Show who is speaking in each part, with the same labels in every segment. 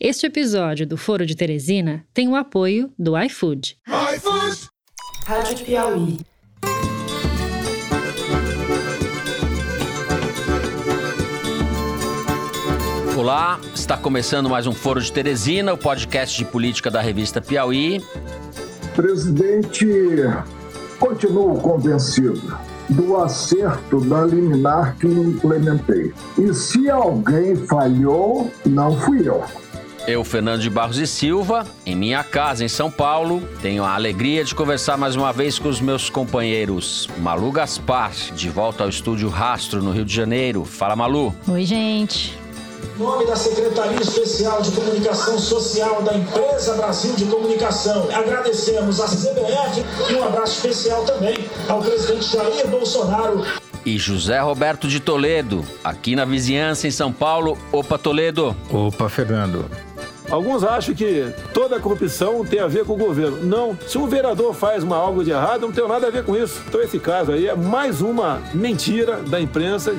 Speaker 1: Este episódio do Foro de Teresina tem o apoio do iFood.
Speaker 2: iFood!
Speaker 3: Rádio Piauí.
Speaker 4: Olá, está começando mais um Foro de Teresina, o podcast de política da revista Piauí.
Speaker 2: Presidente, continuo convencido do acerto da liminar que implementei. E se alguém falhou, não fui eu.
Speaker 4: Eu, Fernando de Barros e Silva, em minha casa em São Paulo, tenho a alegria de conversar mais uma vez com os meus companheiros Malu Gaspar, de volta ao estúdio Rastro, no Rio de Janeiro. Fala, Malu.
Speaker 5: Oi, gente.
Speaker 6: Em nome da Secretaria Especial de Comunicação Social da Empresa Brasil de Comunicação, agradecemos à CBF e um abraço especial também ao presidente Jair Bolsonaro.
Speaker 4: E José Roberto de Toledo, aqui na vizinhança em São Paulo. Opa, Toledo.
Speaker 7: Opa, Fernando. Alguns acham que toda corrupção tem a ver com o governo. Não. Se um vereador faz uma algo de errado, não tem nada a ver com isso. Então esse caso aí é mais uma mentira da imprensa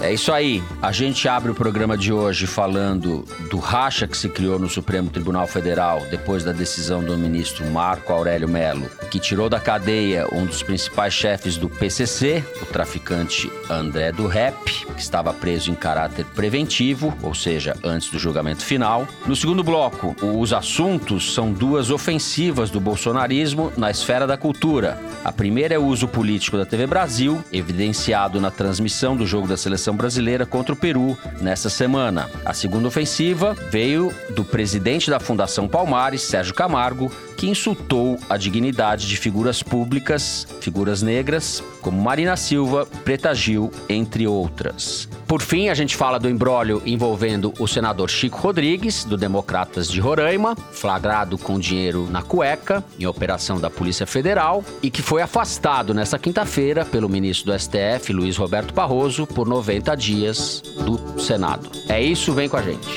Speaker 4: é isso aí. A gente abre o programa de hoje falando do racha que se criou no Supremo Tribunal Federal depois da decisão do ministro Marco Aurélio Melo, que tirou da cadeia um dos principais chefes do PCC, o traficante André do Rep, que estava preso em caráter preventivo, ou seja, antes do julgamento final. No segundo bloco, os assuntos são duas ofensivas do bolsonarismo na esfera da cultura. A primeira é o uso político da TV Brasil, evidenciado na transmissão do jogo da seleção seleção brasileira contra o Peru nesta semana. A segunda ofensiva veio do presidente da Fundação Palmares, Sérgio Camargo, que insultou a dignidade de figuras públicas, figuras negras, como Marina Silva, Preta Gil, entre outras. Por fim, a gente fala do embrólio envolvendo o senador Chico Rodrigues, do Democratas de Roraima, flagrado com dinheiro na cueca, em operação da Polícia Federal, e que foi afastado nesta quinta-feira pelo ministro do STF, Luiz Roberto Barroso, por 90 dias do Senado. É isso, vem com a gente.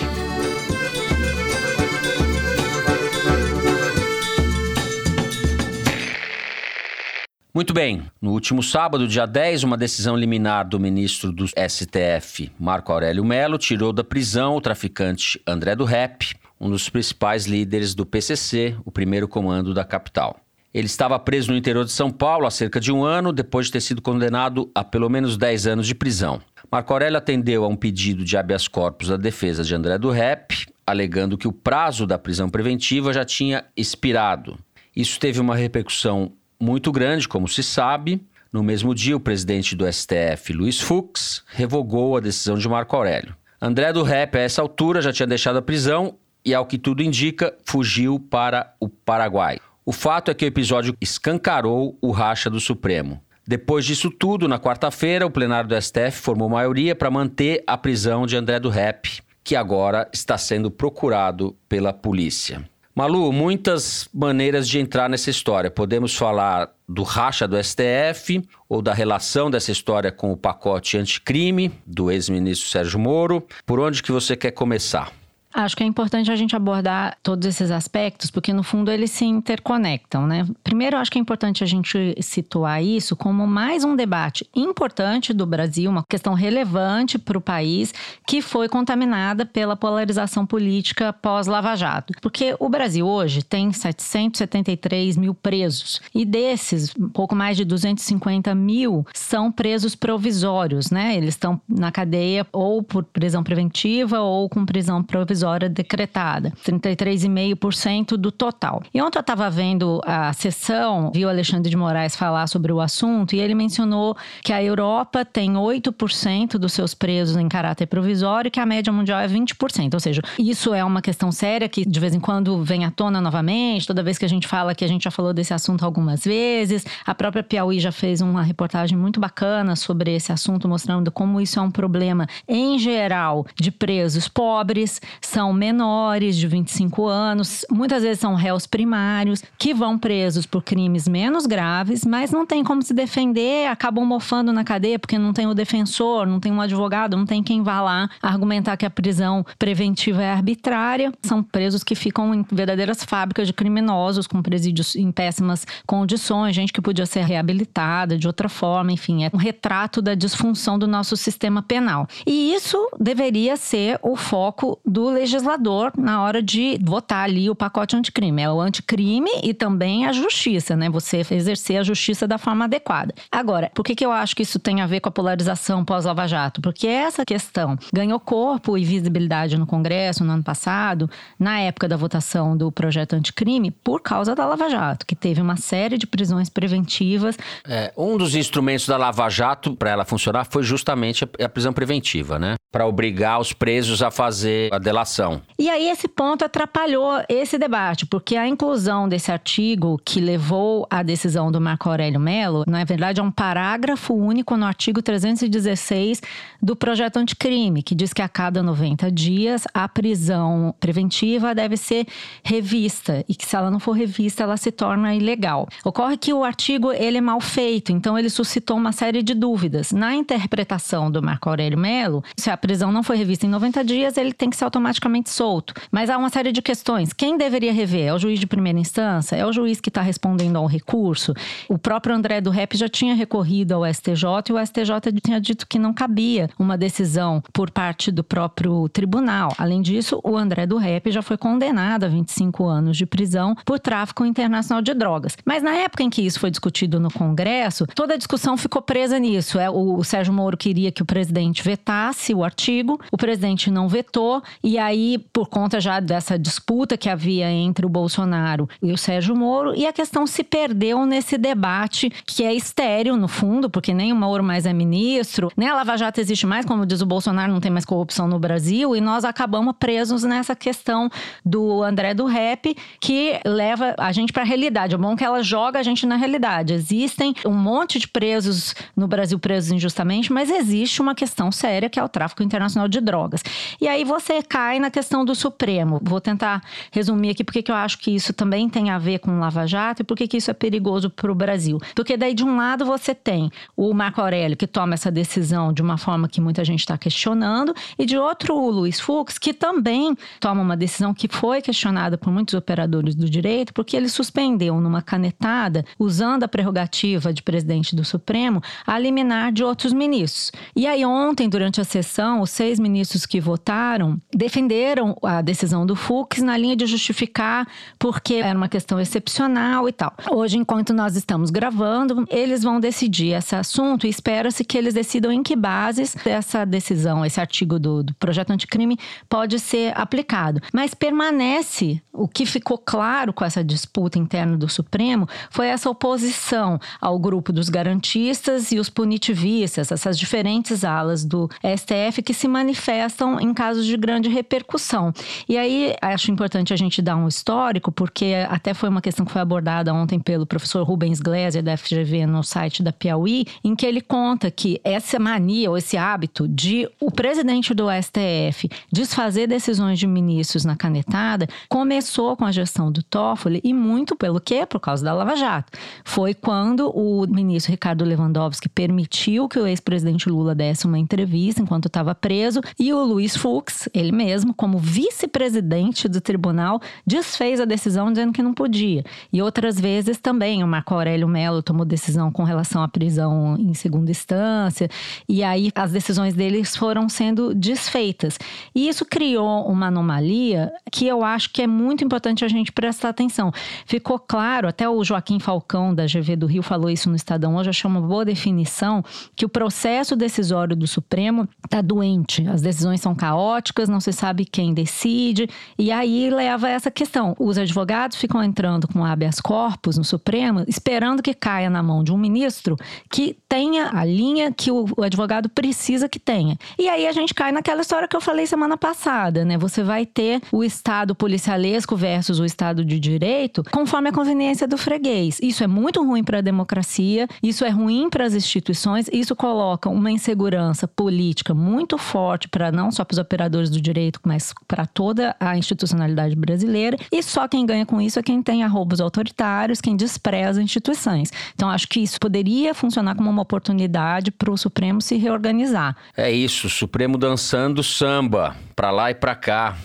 Speaker 4: Muito bem. No último sábado, dia 10, uma decisão liminar do ministro do STF, Marco Aurélio Melo, tirou da prisão o traficante André do Rep, um dos principais líderes do PCC, o primeiro comando da capital. Ele estava preso no interior de São Paulo há cerca de um ano, depois de ter sido condenado a pelo menos 10 anos de prisão. Marco Aurélio atendeu a um pedido de habeas corpus da defesa de André do Rep, alegando que o prazo da prisão preventiva já tinha expirado. Isso teve uma repercussão muito grande, como se sabe. No mesmo dia, o presidente do STF, Luiz Fux, revogou a decisão de Marco Aurélio. André do Rep, a essa altura, já tinha deixado a prisão e, ao que tudo indica, fugiu para o Paraguai. O fato é que o episódio escancarou o racha do Supremo. Depois disso tudo, na quarta-feira, o plenário do STF formou maioria para manter a prisão de André do Rep, que agora está sendo procurado pela polícia. Malu, muitas maneiras de entrar nessa história. Podemos falar do racha do STF ou da relação dessa história com o pacote anticrime do ex-ministro Sérgio Moro. Por onde que você quer começar?
Speaker 5: Acho que é importante a gente abordar todos esses aspectos, porque no fundo eles se interconectam, né? Primeiro, acho que é importante a gente situar isso como mais um debate importante do Brasil, uma questão relevante para o país, que foi contaminada pela polarização política pós-Lava Jato. Porque o Brasil hoje tem 773 mil presos, e desses, pouco mais de 250 mil são presos provisórios, né? Eles estão na cadeia ou por prisão preventiva ou com prisão provisória provisória decretada, 33,5% do total. E ontem eu estava vendo a sessão, viu Alexandre de Moraes falar sobre o assunto e ele mencionou que a Europa tem 8% dos seus presos em caráter provisório que a média mundial é 20%. Ou seja, isso é uma questão séria que de vez em quando vem à tona novamente, toda vez que a gente fala que a gente já falou desse assunto algumas vezes. A própria Piauí já fez uma reportagem muito bacana sobre esse assunto, mostrando como isso é um problema em geral de presos pobres, são menores de 25 anos, muitas vezes são réus primários, que vão presos por crimes menos graves, mas não tem como se defender, acabam mofando na cadeia porque não tem o defensor, não tem um advogado, não tem quem vá lá argumentar que a prisão preventiva é arbitrária. São presos que ficam em verdadeiras fábricas de criminosos, com presídios em péssimas condições, gente que podia ser reabilitada de outra forma, enfim, é um retrato da disfunção do nosso sistema penal. E isso deveria ser o foco do legislador na hora de votar ali o pacote anticrime. É o anticrime e também a justiça, né? Você exercer a justiça da forma adequada. Agora, por que, que eu acho que isso tem a ver com a polarização pós-Lava Jato? Porque essa questão ganhou corpo e visibilidade no Congresso no ano passado, na época da votação do projeto anticrime, por causa da Lava Jato, que teve uma série de prisões preventivas.
Speaker 4: É, um dos instrumentos da Lava Jato para ela funcionar foi justamente a prisão preventiva, né? Para obrigar os presos a fazer a delação.
Speaker 5: E aí esse ponto atrapalhou esse debate, porque a inclusão desse artigo que levou à decisão do Marco Aurélio Mello, na verdade é um parágrafo único no artigo 316 do projeto anticrime, que diz que a cada 90 dias a prisão preventiva deve ser revista e que se ela não for revista ela se torna ilegal. Ocorre que o artigo ele é mal feito, então ele suscitou uma série de dúvidas. Na interpretação do Marco Aurélio Mello, se a prisão não foi revista em 90 dias, ele tem que ser automaticamente solto. Mas há uma série de questões. Quem deveria rever? É o juiz de primeira instância? É o juiz que está respondendo ao recurso? O próprio André do Rep já tinha recorrido ao STJ e o STJ tinha dito que não cabia uma decisão por parte do próprio tribunal. Além disso, o André do Rep já foi condenado a 25 anos de prisão por tráfico internacional de drogas. Mas na época em que isso foi discutido no Congresso, toda a discussão ficou presa nisso. É, o Sérgio Moro queria que o presidente vetasse o artigo, o presidente não vetou, e aí, por conta já dessa disputa que havia entre o Bolsonaro e o Sérgio Moro, e a questão se perdeu nesse debate que é estéreo, no fundo, porque nem o Moro mais é ministro, nem a Lava Jato existe mais, como diz o Bolsonaro, não tem mais corrupção no Brasil, e nós acabamos presos nessa questão do André do Rep, que leva a gente para a realidade. É bom que ela joga a gente na realidade. Existem um monte de presos no Brasil presos injustamente, mas existe uma questão séria que é o tráfico internacional de drogas. E aí você cai na questão do Supremo. Vou tentar resumir aqui porque eu acho que isso também tem a ver com o Lava Jato e por que isso é perigoso para o Brasil. Porque daí, de um lado, você tem o Marco Aurélio, que toma essa decisão de uma forma que muita gente está questionando, e de outro, o Luiz Fux, que também toma uma decisão que foi questionada por muitos operadores do direito, porque ele suspendeu numa canetada, usando a prerrogativa de presidente do Supremo, a liminar de outros ministros. E aí, ontem, durante a sessão, os seis ministros que votaram defenderam a decisão do Fux na linha de justificar porque era uma questão excepcional e tal. Hoje, enquanto nós estamos gravando, eles vão decidir esse assunto e espera-se que eles decidam em que bases essa decisão, esse artigo do, do projeto anticrime pode ser aplicado. Mas permanece o que ficou claro com essa disputa interna do Supremo foi essa oposição ao grupo dos garantistas e os punitivistas, essas diferentes alas do STF que se manifestam em casos de grande repercussão. E aí acho importante a gente dar um histórico, porque até foi uma questão que foi abordada ontem pelo professor Rubens Gleiser da FGV no site da Piauí, em que ele conta que essa mania ou esse hábito de o presidente do STF desfazer decisões de ministros na canetada começou com a gestão do Toffoli e muito pelo quê? Por causa da Lava Jato. Foi quando o ministro Ricardo Lewandowski permitiu que o ex-presidente Lula desse uma entrevista enquanto estava preso e o Luiz Fux, ele mesmo, como vice-presidente do tribunal, desfez a decisão dizendo que não podia. E outras vezes também o Marco Aurélio Mello tomou decisão com relação à prisão em segunda instância e aí as decisões deles foram sendo desfeitas. E isso criou uma anomalia que eu acho que é muito importante a gente prestar atenção. Ficou claro, até o Joaquim Falcão da GV do Rio falou isso no Estadão hoje, achou uma boa definição que o processo decisório do Supremo está doente. As decisões são caóticas, não se sabe quem decide, e aí leva essa questão. Os advogados ficam entrando com habeas corpus no Supremo, esperando que caia na mão de um ministro que tenha a linha que o, o advogado precisa que tenha. E aí a gente cai naquela história que eu falei semana passada, né? Você vai ter o Estado policialesco versus o Estado de Direito conforme a conveniência do freguês. Isso é muito ruim para a democracia, isso é ruim para as instituições, isso coloca uma insegurança política muito forte para não só para os operadores do direito, mas para toda a institucionalidade brasileira. E só quem ganha com isso é quem tem arrobos autoritários, quem despreza instituições. Então acho que isso poderia funcionar como uma oportunidade para o Supremo se reorganizar.
Speaker 4: É isso, Supremo dançando samba, para lá e para cá.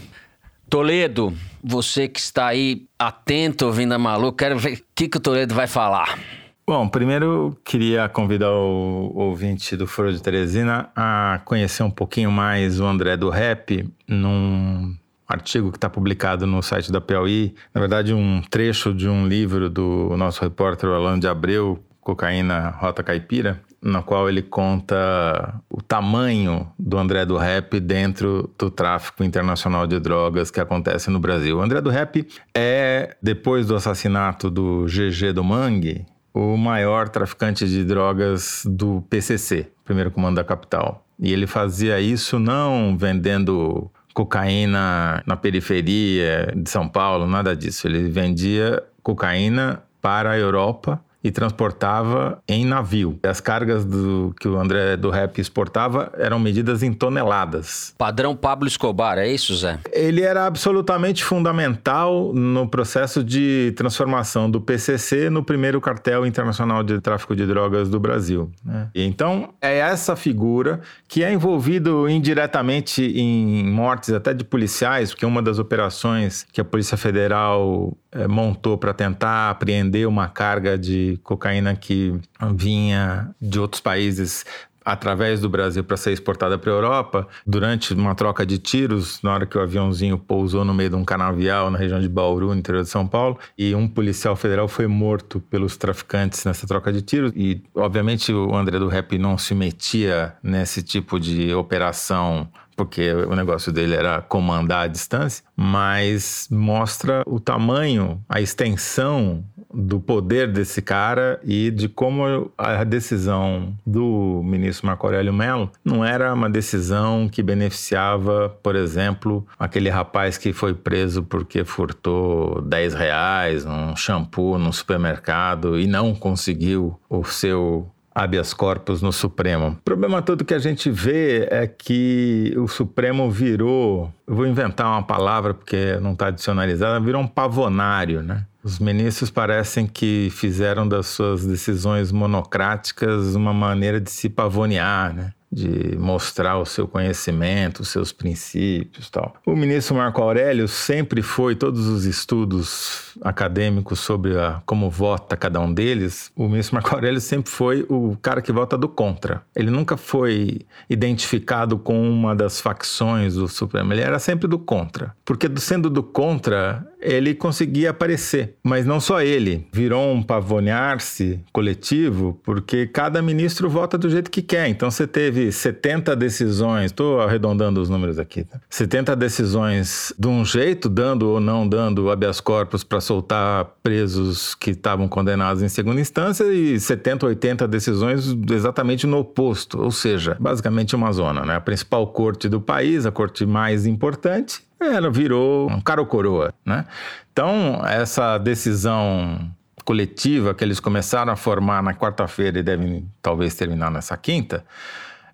Speaker 4: Toledo, você que está aí atento ouvindo a Malu, quero ver o que, que o Toledo vai falar.
Speaker 8: Bom, primeiro queria convidar o ouvinte do Foro de Teresina a conhecer um pouquinho mais o André do Rap num artigo que está publicado no site da Piauí, na verdade um trecho de um livro do nosso repórter Orlando de Abreu, Cocaína Rota Caipira, na qual ele conta o tamanho do André do Rap dentro do tráfico internacional de drogas que acontece no Brasil. O André do Rap é, depois do assassinato do GG do Mangue, o maior traficante de drogas do PCC, primeiro comando da capital. E ele fazia isso não vendendo cocaína na periferia de São Paulo, nada disso. Ele vendia cocaína para a Europa e transportava em navio. As cargas do, que o André do Rap exportava eram medidas em toneladas.
Speaker 4: Padrão Pablo Escobar, é isso, Zé?
Speaker 8: Ele era absolutamente fundamental no processo de transformação do PCC no primeiro cartel internacional de tráfico de drogas do Brasil. Né? Então, é essa figura que é envolvido indiretamente em mortes até de policiais, porque uma das operações que a Polícia Federal é, montou para tentar apreender uma carga de cocaína que vinha de outros países através do Brasil para ser exportada para a Europa, durante uma troca de tiros, na hora que o aviãozinho pousou no meio de um canavial na região de Bauru, no interior de São Paulo, e um policial federal foi morto pelos traficantes nessa troca de tiros. E, obviamente, o André do Rap não se metia nesse tipo de operação porque o negócio dele era comandar à distância, mas mostra o tamanho, a extensão do poder desse cara e de como a decisão do ministro Marco Aurélio Mello não era uma decisão que beneficiava, por exemplo, aquele rapaz que foi preso porque furtou 10 reais, um shampoo no supermercado e não conseguiu o seu habeas corpus no Supremo. O problema todo que a gente vê é que o Supremo virou, eu vou inventar uma palavra porque não está adicionalizada, virou um pavonário, né? Os ministros parecem que fizeram das suas decisões monocráticas uma maneira de se pavonear, né? De mostrar o seu conhecimento, os seus princípios tal. O ministro Marco Aurélio sempre foi, todos os estudos acadêmicos sobre a, como vota cada um deles, o ministro Marco Aurélio sempre foi o cara que vota do contra. Ele nunca foi identificado com uma das facções do Supremo, ele era sempre do contra. Porque sendo do contra, ele conseguia aparecer. Mas não só ele, virou um pavonear-se coletivo, porque cada ministro vota do jeito que quer. Então você teve 70 decisões, estou arredondando os números aqui, tá? 70 decisões de um jeito, dando ou não dando habeas corpus para soltar presos que estavam condenados em segunda instância, e 70, 80 decisões exatamente no oposto, ou seja, basicamente uma zona, né? A principal corte do país, a corte mais importante, ela virou um caro coroa, né? Então, essa decisão coletiva que eles começaram a formar na quarta-feira e devem talvez terminar nessa quinta,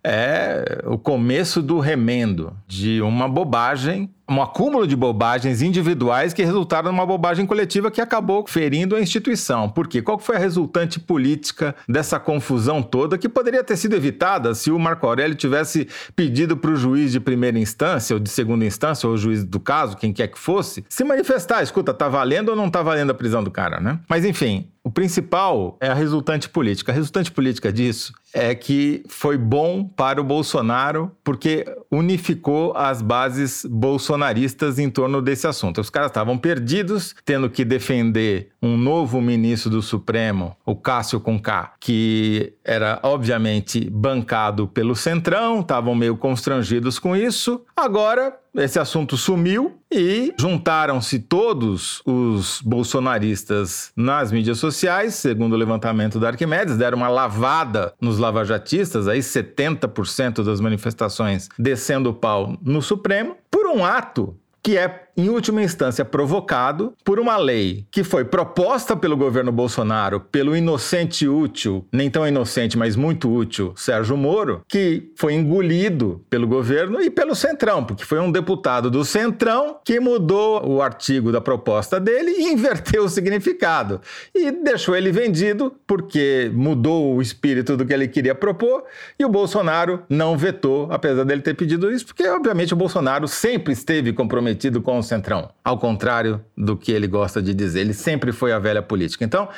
Speaker 8: é o começo do remendo de uma bobagem um acúmulo de bobagens individuais que resultaram numa bobagem coletiva que acabou ferindo a instituição. Por quê? Qual foi a resultante política dessa confusão toda que poderia ter sido evitada se o Marco Aurélio tivesse pedido para o juiz de primeira instância ou de segunda instância, ou o juiz do caso, quem quer que fosse, se manifestar, escuta, tá valendo ou não tá valendo a prisão do cara, né? Mas enfim, o principal é a resultante política. A resultante política disso é que foi bom para o Bolsonaro porque unificou as bases bolsonaristas em torno desse assunto. Os caras estavam perdidos, tendo que defender um novo ministro do Supremo, o Cássio Conká, que era obviamente bancado pelo Centrão, estavam meio constrangidos com isso. Agora esse assunto sumiu e juntaram-se todos os bolsonaristas nas mídias sociais, segundo o levantamento da Arquimedes, deram uma lavada nos lavajatistas, aí 70% das manifestações descendo o pau no Supremo, por um ato que é em última instância, provocado por uma lei que foi proposta pelo governo Bolsonaro, pelo inocente útil, nem tão inocente, mas muito útil, Sérgio Moro, que foi engolido pelo governo e pelo Centrão, porque foi um deputado do Centrão que mudou o artigo da proposta dele e inverteu o significado. E deixou ele vendido porque mudou o espírito do que ele queria propor e o Bolsonaro não vetou, apesar dele ter pedido isso, porque obviamente o Bolsonaro sempre esteve comprometido com o Centrão, ao contrário do que ele gosta de dizer. Ele sempre foi a velha política. Então,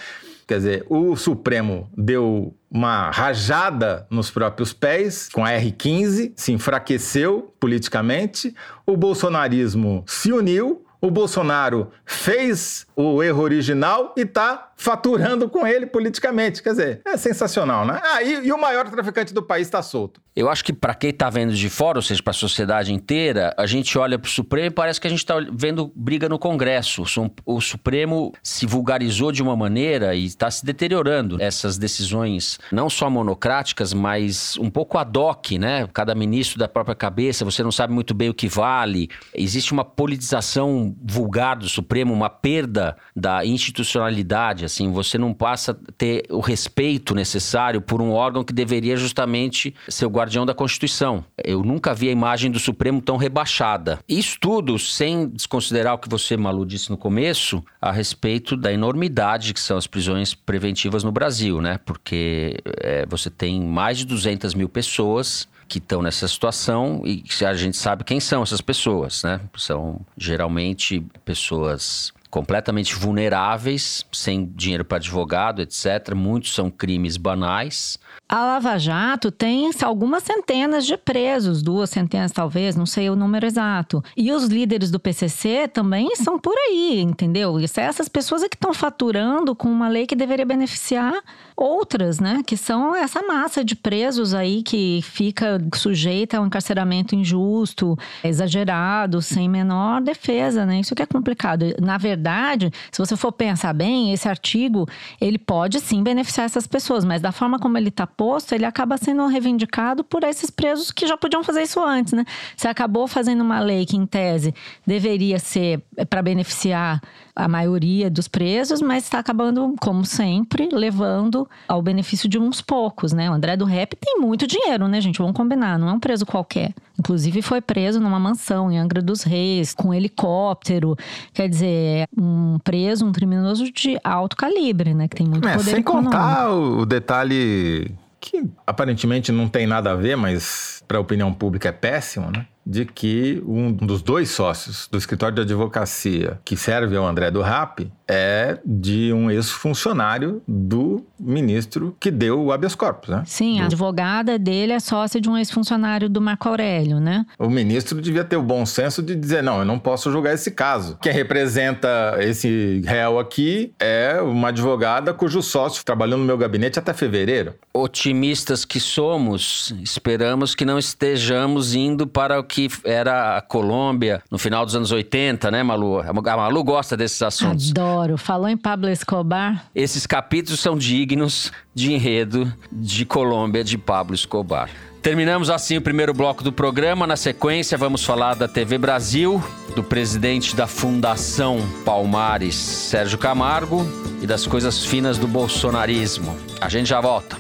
Speaker 8: Quer dizer, o Supremo deu uma rajada nos próprios pés com a R15, se enfraqueceu politicamente, o bolsonarismo se uniu, o Bolsonaro fez o erro original e está faturando com ele politicamente. Quer dizer, é sensacional, né? Ah, e, e o maior traficante do país está solto.
Speaker 4: Eu acho que para quem está vendo de fora, ou seja, para a sociedade inteira, a gente olha para o Supremo e parece que a gente está vendo briga no Congresso. O Supremo se vulgarizou de uma maneira e está se deteriorando. Essas decisões, não só monocráticas, mas um pouco ad hoc, né? Cada ministro da própria cabeça, você não sabe muito bem o que vale. Existe uma politização vulgar do Supremo, uma perda da institucionalidade, assim, você não passa a ter o respeito necessário por um órgão que deveria justamente ser o guardião da Constituição. Eu nunca vi a imagem do Supremo tão rebaixada. Isso tudo sem desconsiderar o que você, Malu, disse no começo a respeito da enormidade que são as prisões preventivas no Brasil, né? Porque é, você tem mais de 200 mil pessoas que estão nessa situação e a gente sabe quem são essas pessoas, né? São geralmente pessoas completamente vulneráveis, sem dinheiro para advogado, etc. Muitos são crimes banais.
Speaker 5: A Lava Jato tem algumas centenas de presos, duas centenas talvez, não sei o número exato. E os líderes do PCC também são por aí, entendeu? E essas pessoas é que estão faturando com uma lei que deveria beneficiar outras, né? Que são essa massa de presos aí que fica sujeita a um encarceramento injusto, exagerado, sem menor defesa, né? Isso que é complicado. Na verdade, se você for pensar bem, esse artigo, ele pode sim beneficiar essas pessoas, mas da forma como ele está posto, ele acaba sendo reivindicado por esses presos que já podiam fazer isso antes, né? Você acabou fazendo uma lei que, em tese, deveria ser para beneficiar a maioria dos presos, mas está acabando, como sempre, levando ao benefício de uns poucos, né? O André do Rap tem muito dinheiro, né, gente? Vamos combinar, não é um preso qualquer. Inclusive foi preso numa mansão em Angra dos Reis, com um helicóptero. Quer dizer, um preso, um criminoso de alto calibre, né? Que tem muito é, poder
Speaker 8: sem
Speaker 5: econômico.
Speaker 8: contar o detalhe que aparentemente não tem nada a ver, mas para a opinião pública é péssimo, né? De que um dos dois sócios do escritório de advocacia que serve ao André do Rap é de um ex-funcionário do ministro que deu o habeas corpus, né?
Speaker 5: Sim,
Speaker 8: do...
Speaker 5: a advogada dele é sócia de um ex-funcionário do Marco Aurélio, né?
Speaker 8: O ministro devia ter o bom senso de dizer, não, eu não posso julgar esse caso. Quem representa esse réu aqui é uma advogada cujo sócio trabalhou no meu gabinete até fevereiro.
Speaker 4: Otimistas que somos, esperamos que não estejamos indo para o que era a Colômbia no final dos anos 80, né, Malu? A Malu gosta desses assuntos.
Speaker 5: Adoro. Falou em Pablo Escobar.
Speaker 4: Esses capítulos são dignos de enredo de Colômbia de Pablo Escobar. Terminamos assim o primeiro bloco do programa. Na sequência, vamos falar da TV Brasil, do presidente da Fundação Palmares, Sérgio Camargo, e das coisas finas do bolsonarismo. A gente já volta.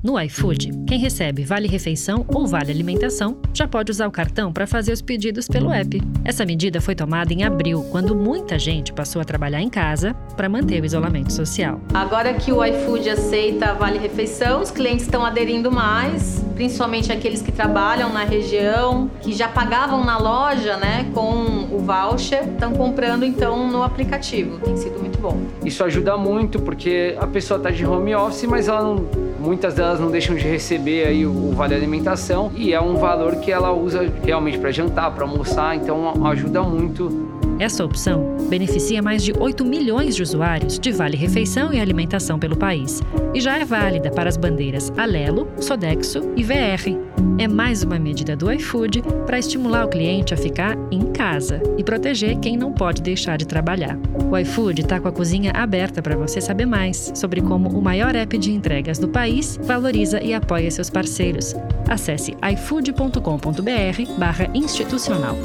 Speaker 1: No iFood, quem recebe vale refeição ou vale alimentação já pode usar o cartão para fazer os pedidos pelo app. Essa medida foi tomada em abril, quando muita gente passou a trabalhar em casa para manter o isolamento social.
Speaker 9: Agora que o iFood aceita vale refeição, os clientes estão aderindo mais, principalmente aqueles que trabalham na região, que já pagavam na loja, né, com o voucher, estão comprando então no aplicativo. Tem sido muito bom.
Speaker 10: Isso ajuda muito porque a pessoa está de home office, mas ela não, muitas delas elas não deixam de receber aí o, vale alimentação e é um valor que ela usa realmente para jantar, para almoçar, então ajuda muito.
Speaker 1: Essa opção beneficia mais de 8 milhões de usuários de vale refeição e alimentação pelo país e já é válida para as bandeiras Alelo, Sodexo e VR. É mais uma medida do iFood para estimular o cliente a ficar em casa e proteger quem não pode deixar de trabalhar. O iFood está com a cozinha aberta para você saber mais sobre como o maior app de entregas do país valoriza e apoia seus parceiros. Acesse ifood.com.br/institucional.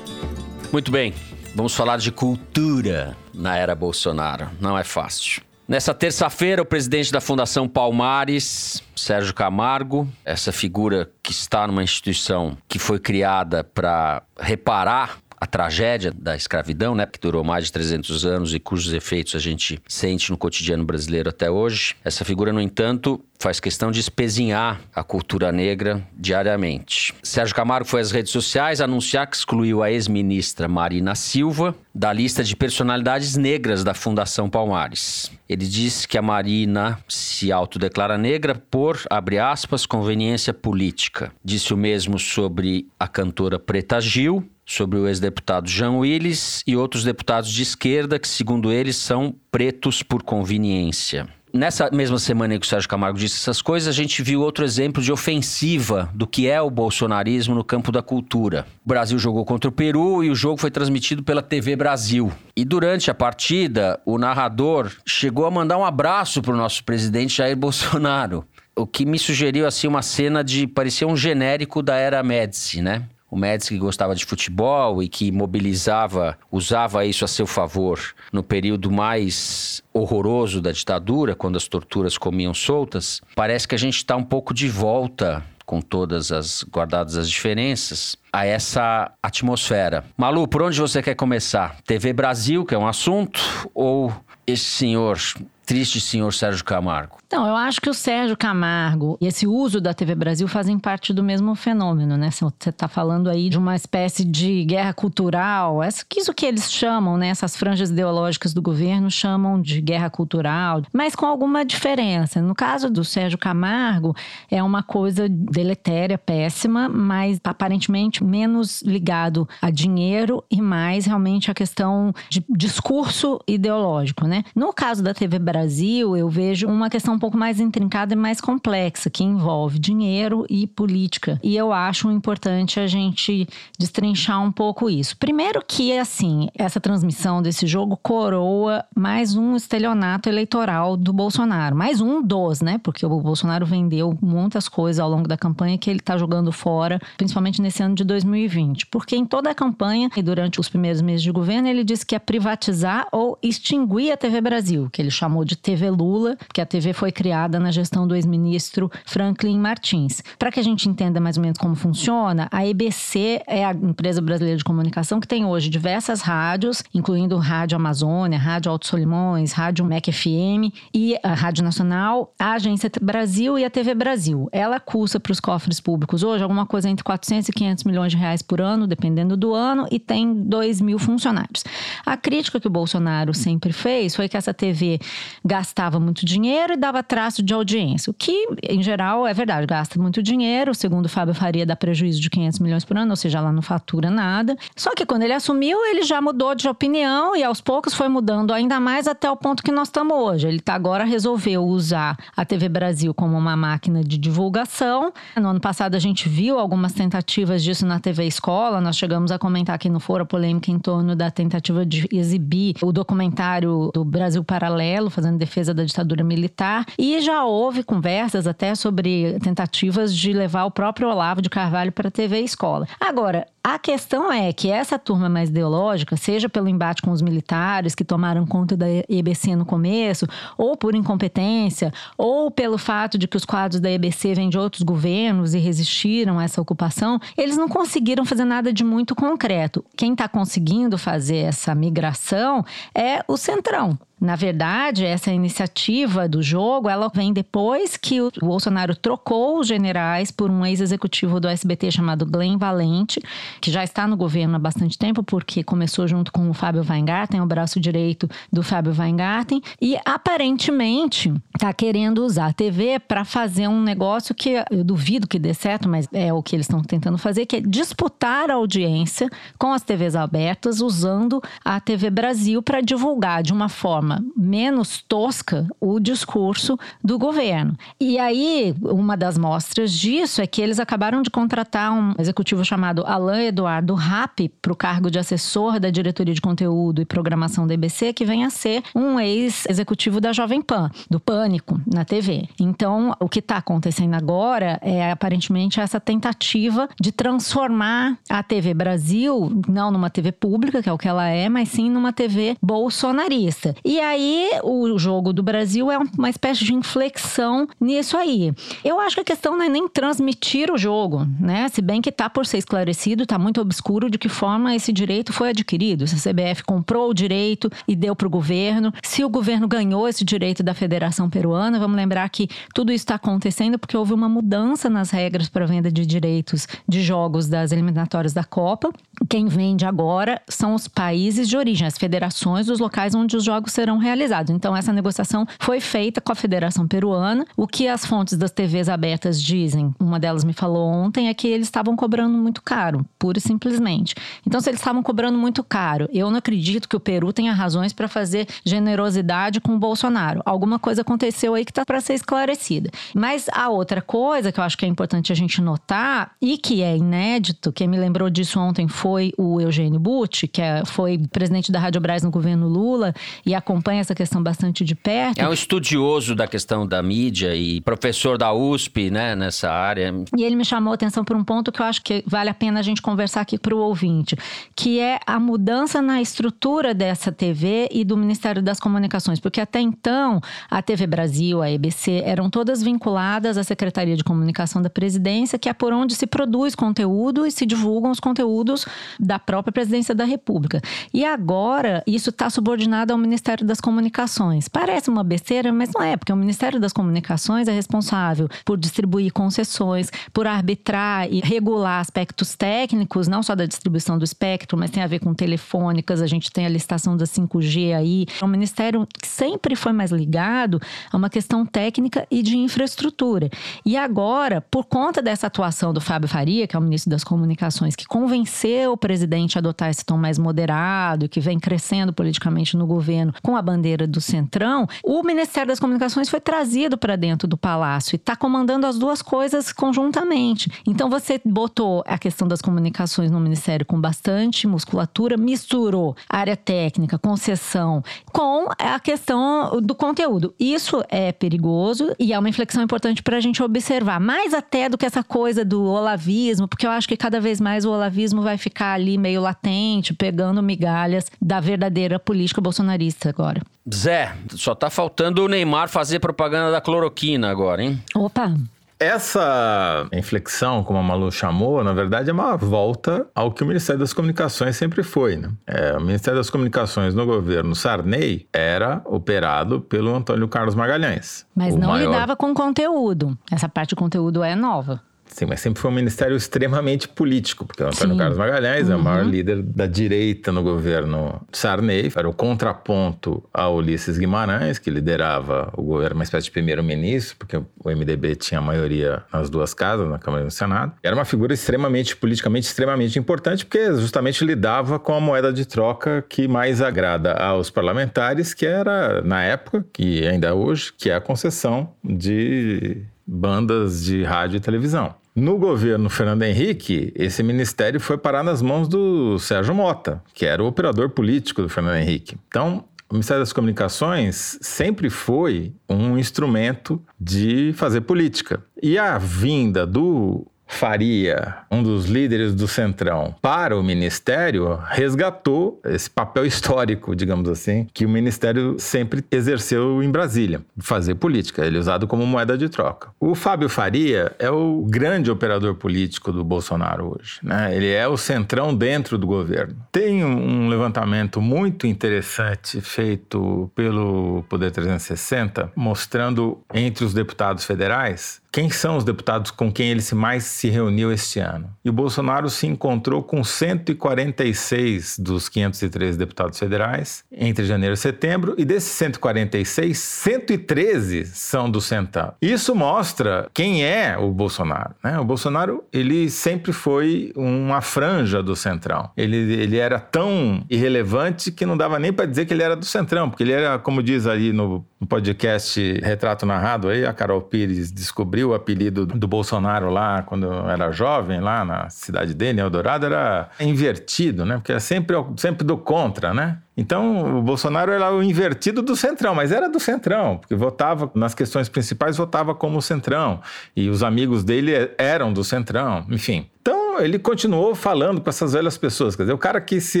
Speaker 4: Muito bem, vamos falar de cultura na era Bolsonaro. Não é fácil. Nessa terça-feira, o presidente da Fundação Palmares, Sérgio Camargo, essa figura que está numa instituição que foi criada para reparar a tragédia da escravidão, né, que durou mais de 300 anos e cujos efeitos a gente sente no cotidiano brasileiro até hoje. Essa figura, no entanto, faz questão de espezinhar a cultura negra diariamente. Sérgio Camargo foi às redes sociais anunciar que excluiu a ex-ministra Marina Silva da lista de personalidades negras da Fundação Palmares. Ele disse que a Marina se autodeclara negra por, abre aspas, conveniência política. Disse o mesmo sobre a cantora Preta Gil, sobre o ex-deputado Jean Willis e outros deputados de esquerda que, segundo eles, são pretos por conveniência. Nessa mesma semana em que o Sérgio Camargo disse essas coisas, a gente viu outro exemplo de ofensiva do que é o bolsonarismo no campo da cultura. O Brasil jogou contra o Peru e o jogo foi transmitido pela TV Brasil. E durante a partida, o narrador chegou a mandar um abraço para o nosso presidente Jair Bolsonaro. O que me sugeriu assim uma cena de parecer um genérico da era Médici, né? O Médici que gostava de futebol e que mobilizava, usava isso a seu favor no período mais horroroso da ditadura, quando as torturas comiam soltas, parece que a gente está um pouco de volta com todas as guardadas as diferenças, a essa atmosfera. Malu, por onde você quer começar? TV Brasil, que é um assunto, ou esse senhor triste senhor Sérgio Camargo?
Speaker 5: Então, eu acho que o Sérgio Camargo e esse uso da TV Brasil fazem parte do mesmo fenômeno, né? Você está falando aí de uma espécie de guerra cultural, isso que eles chamam, né? Essas franjas ideológicas do governo chamam de guerra cultural, mas com alguma diferença. No caso do Sérgio Camargo, é uma coisa deletéria, péssima, mas aparentemente menos ligado a dinheiro e mais realmente a questão de discurso ideológico, né? No caso da TV Brasil, Brasil, eu vejo uma questão um pouco mais intrincada e mais complexa, que envolve dinheiro e política. E eu acho importante a gente destrinchar um pouco isso. Primeiro que, assim, essa transmissão desse jogo coroa mais um estelionato eleitoral do Bolsonaro. Mais um dos, né? Porque o Bolsonaro vendeu muitas coisas ao longo da campanha que ele está jogando fora, principalmente nesse ano de 2020. Porque em toda a campanha e durante os primeiros meses de governo, ele disse que ia privatizar ou extinguir a TV Brasil, que ele chamou de TV Lula, que a TV foi criada na gestão do ex-ministro Franklin Martins. Para que a gente entenda mais ou menos como funciona, a EBC é a empresa brasileira de comunicação que tem hoje diversas rádios, incluindo Rádio Amazônia, Rádio Alto Solimões, Rádio MEC FM e a Rádio Nacional, a Agência Brasil e a TV Brasil. Ela custa para os cofres públicos hoje alguma coisa entre 400 e 500 milhões de reais por ano, dependendo do ano, e tem 2 mil funcionários. A crítica que o Bolsonaro sempre fez foi que essa TV gastava muito dinheiro e dava traço de audiência. O que, em geral, é verdade, gasta muito dinheiro. Segundo o Fábio Faria, dá prejuízo de 500 milhões por ano, ou seja, ela não fatura nada. Só que quando ele assumiu, ele já mudou de opinião e aos poucos foi mudando ainda mais até o ponto que nós estamos hoje. Ele tá agora resolveu usar a TV Brasil como uma máquina de divulgação. No ano passado a gente viu algumas tentativas disso na TV Escola. Nós chegamos a comentar aqui no Foro a polêmica em torno da tentativa de exibir o documentário do Brasil Paralelo, fazendo defesa da ditadura militar. E já houve conversas até sobre tentativas de levar o próprio Olavo de Carvalho para a TV Escola. Agora, a questão é que essa turma mais ideológica, seja pelo embate com os militares que tomaram conta da EBC no começo, ou por incompetência, ou pelo fato de que os quadros da EBC vêm de outros governos e resistiram a essa ocupação, eles não conseguiram fazer nada de muito concreto. Quem está conseguindo fazer essa migração é o Centrão. Na verdade, essa iniciativa do jogo, ela vem depois que o Bolsonaro trocou os generais por um ex-executivo do SBT chamado Glenn Valente, que já está no governo há bastante tempo, porque começou junto com o Fábio Weingarten, o braço direito do Fábio Weingarten, e aparentemente está querendo usar a TV para fazer um negócio que eu duvido que dê certo, mas é o que eles estão tentando fazer, que é disputar a audiência com as TVs abertas, usando a TV Brasil para divulgar de uma forma forma menos tosca o discurso do governo. E aí, uma das mostras disso é que eles acabaram de contratar um executivo chamado Alain Eduardo Rapp para o cargo de assessor da diretoria de conteúdo e programação da EBC, que vem a ser um ex-executivo da Jovem Pan, do Pânico, na TV. Então, o que está acontecendo agora é aparentemente essa tentativa de transformar a TV Brasil não numa TV pública, que é o que ela é, mas sim numa TV bolsonarista. E E aí, o jogo do Brasil é uma espécie de inflexão nisso aí. Eu acho que a questão não é nem transmitir o jogo, né? Se bem que está por ser esclarecido, está muito obscuro de que forma esse direito foi adquirido. Se a CBF comprou o direito e deu para o governo, se o governo ganhou esse direito da Federação Peruana, vamos lembrar que tudo isso está acontecendo porque houve uma mudança nas regras para venda de direitos de jogos das eliminatórias da Copa. Quem vende agora são os países de origem, as federações dos locais onde os jogos serão realizados. Então, essa negociação foi feita com a Federação Peruana. O que as fontes das TVs abertas dizem, uma delas me falou ontem, é que eles estavam cobrando muito caro, pura e simplesmente. Então, se eles estavam cobrando muito caro, eu não acredito que o Peru tenha razões para fazer generosidade com o Bolsonaro. Alguma coisa aconteceu aí que está para ser esclarecida. Mas a outra coisa que eu acho que é importante a gente notar e que é inédito, quem me lembrou disso ontem foi o Eugênio Butti, que é, foi presidente da Rádio Brás no governo Lula e acompanha essa questão bastante de perto.
Speaker 4: É um estudioso da questão da mídia e professor da USP, né, nessa área.
Speaker 5: E ele me chamou a atenção por um ponto que eu acho que vale a pena a gente conversar aqui para o ouvinte, que é a mudança na estrutura dessa TV e do Ministério das Comunicações, porque até então a TV Brasil, a EBC, eram todas vinculadas à Secretaria de Comunicação da Presidência, que é por onde se produz conteúdo e se divulgam os conteúdos da própria Presidência da República. E agora isso está subordinado ao Ministério das Comunicações. Parece uma besteira, mas não é, porque o Ministério das Comunicações é responsável por distribuir concessões, por arbitrar e regular aspectos técnicos, não só da distribuição do espectro, mas tem a ver com telefônicas, a gente tem a licitação da 5G aí. É um ministério que sempre foi mais ligado a uma questão técnica e de infraestrutura. E agora, por conta dessa atuação do Fábio Faria, que é o ministro das Comunicações, que convenceu o presidente a adotar esse tom mais moderado, que vem crescendo politicamente no governo com a bandeira do Centrão, o Ministério das Comunicações foi trazido para dentro do palácio e está comandando as duas coisas conjuntamente. Então você botou a questão das comunicações no ministério com bastante musculatura, misturou área técnica, concessão, com a questão do conteúdo. Isso é perigoso e é uma inflexão importante para a gente observar, mais até do que essa coisa do olavismo, porque eu acho que cada vez mais o olavismo vai ficar ali meio latente, pegando migalhas da verdadeira política bolsonarista agora.
Speaker 4: Zé, só tá faltando o Neymar fazer propaganda da cloroquina agora, hein?
Speaker 5: Opa!
Speaker 8: Essa inflexão, como a Malu chamou, na verdade é uma volta ao que o Ministério das Comunicações sempre foi. Né? É, o Ministério das Comunicações no governo Sarney era operado pelo Antônio Carlos Magalhães.
Speaker 5: Mas não maior... lidava com conteúdo. Essa parte de conteúdo é nova.
Speaker 8: Sim, mas sempre foi um ministério extremamente político, porque o Antônio Sim. Carlos Magalhães uhum. é o maior uhum. líder da direita no governo Sarney, era o contraponto a Ulisses Guimarães, que liderava o governo, uma espécie de primeiro-ministro, porque o MDB tinha a maioria nas duas casas, na Câmara e no Senado. Era uma figura extremamente, politicamente, extremamente importante, porque justamente lidava com a moeda de troca que mais agrada aos parlamentares, que era, na época, que ainda é hoje, que é a concessão de bandas de rádio e televisão. No governo Fernando Henrique, esse ministério foi parar nas mãos do Sérgio Mota, que era o operador político do Fernando Henrique. Então, o Ministério das Comunicações sempre foi um instrumento de fazer política. E a vinda do Faria, um dos líderes do Centrão, para o Ministério, resgatou esse papel histórico, digamos assim, que o Ministério sempre exerceu em Brasília, fazer política. Ele é usado como moeda de troca. O Fábio Faria é o grande operador político do Bolsonaro hoje. Né? Ele é o Centrão dentro do governo. Tem um levantamento muito interessante feito pelo Poder 360, mostrando entre os deputados federais quem são os deputados com quem ele mais se reuniu este ano. E o Bolsonaro se encontrou com 146 dos 513 deputados federais entre janeiro e setembro, e desses 146, 113 são do Centrão. Isso mostra quem é o Bolsonaro. Né? O Bolsonaro ele sempre foi uma franja do Centrão. Ele, ele era tão irrelevante que não dava nem para dizer que ele era do Centrão, porque ele era, como diz ali no podcast Retrato Narrado, aí a Carol Pires descobriu o apelido do Bolsonaro lá quando era jovem, lá na cidade dele, em Eldorado, era invertido, né? Porque é sempre, sempre do contra, né? Então, o Bolsonaro era o invertido do Centrão, mas era do Centrão, porque votava nas questões principais, votava como Centrão. E os amigos dele eram do Centrão, enfim. Então, Ele continuou falando com essas velhas pessoas. Quer dizer, o cara que se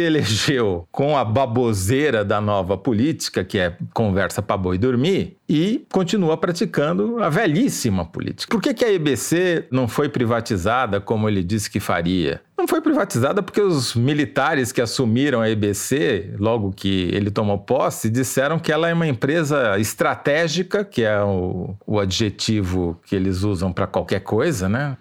Speaker 8: elegeu com a baboseira da nova política, que é conversa para boi dormir, e continua praticando a velhíssima política. Por que, que a EBC não foi privatizada como ele disse que faria? Não foi privatizada porque os militares que assumiram a EBC, logo que ele tomou posse, disseram que ela é uma empresa estratégica, que é o, o adjetivo que eles usam para qualquer coisa, né?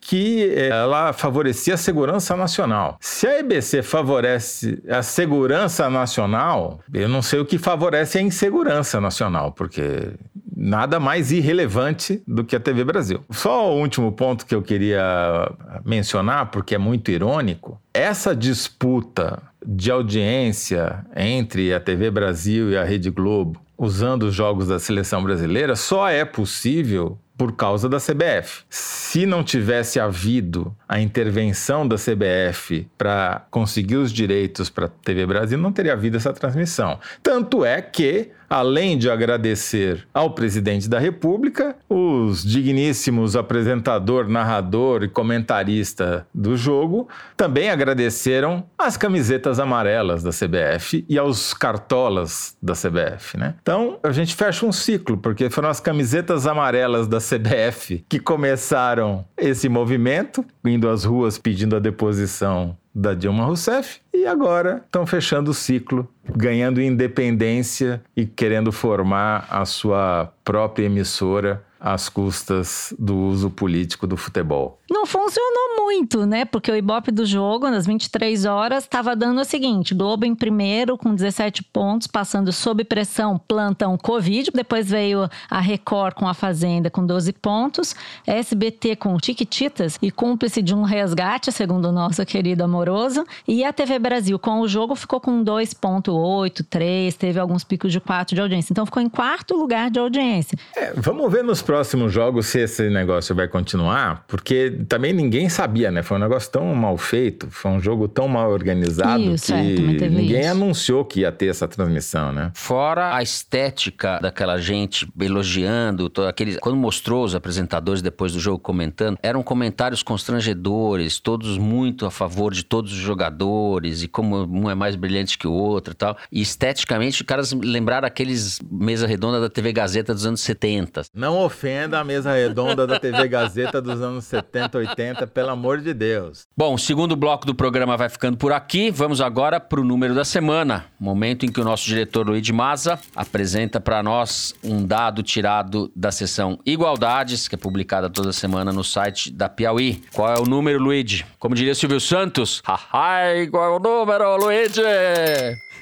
Speaker 8: Que eh, ela favorecia a segurança nacional. Se a EBC favorece a segurança nacional, eu não sei o que favorece a insegurança nacional, porque nada mais irrelevante do que a TV Brasil. Só o último ponto que eu queria mencionar, porque é muito irônico, essa disputa de audiência entre a TV Brasil e a Rede Globo, usando os jogos da seleção brasileira, só é possível por causa da CBF. Se não tivesse havido a intervenção da CBF para conseguir os direitos para a TV Brasil, não teria havido essa transmissão. Tanto é que além de agradecer ao presidente da República, os digníssimos apresentador, narrador e comentarista do jogo também agradeceram as camisetas amarelas da CBF e aos cartolas da CBF, né? Então, a gente fecha um ciclo, porque foram as camisetas amarelas da CBF que começaram esse movimento, indo às ruas pedindo a deposição da Dilma Rousseff e agora estão fechando o ciclo, ganhando independência e querendo formar a sua própria emissora às custas do uso político do futebol.
Speaker 5: Não funcionou muito, né? Porque o Ibope do jogo, nas 23 horas, estava dando o seguinte: Globo em primeiro, com 17 pontos, passando sob pressão, plantão Covid. Depois veio a Record com a Fazenda com 12 pontos, SBT com Tiquititas e cúmplice de um resgate, segundo o nosso querido amoroso. E a TV Brasil com o jogo ficou com 2,8, 3, teve alguns picos de 4 de audiência. Então ficou em quarto lugar de audiência.
Speaker 8: É, vamos ver nos próximos jogos se esse negócio vai continuar, porque também ninguém sabia, né? Foi um negócio tão mal feito, foi um jogo tão mal organizado
Speaker 5: Isso, é,
Speaker 8: que
Speaker 5: teve
Speaker 8: ninguém
Speaker 5: isso.
Speaker 8: anunciou que ia ter essa transmissão, né?
Speaker 4: Fora a estética daquela gente elogiando, todo aquele, quando mostrou os apresentadores depois do jogo comentando, eram comentários constrangedores, todos muito a favor de todos os jogadores e como um é mais brilhante que o outro e tal. E esteticamente, os caras lembraram aqueles mesa redonda da TV Gazeta dos anos 70.
Speaker 8: Não ofenda a mesa redonda da TV Gazeta dos anos 70, 80, pelo amor de Deus.
Speaker 4: Bom, o segundo bloco do programa vai ficando por aqui. Vamos agora para o número da semana. Momento em que o nosso diretor Luiz Maza apresenta para nós um dado tirado da seção Igualdades, que é publicada toda semana no site da Piauí. Qual é o número, Luiz? Como diria Silvio Santos? Haha, qual é o número, Luiz?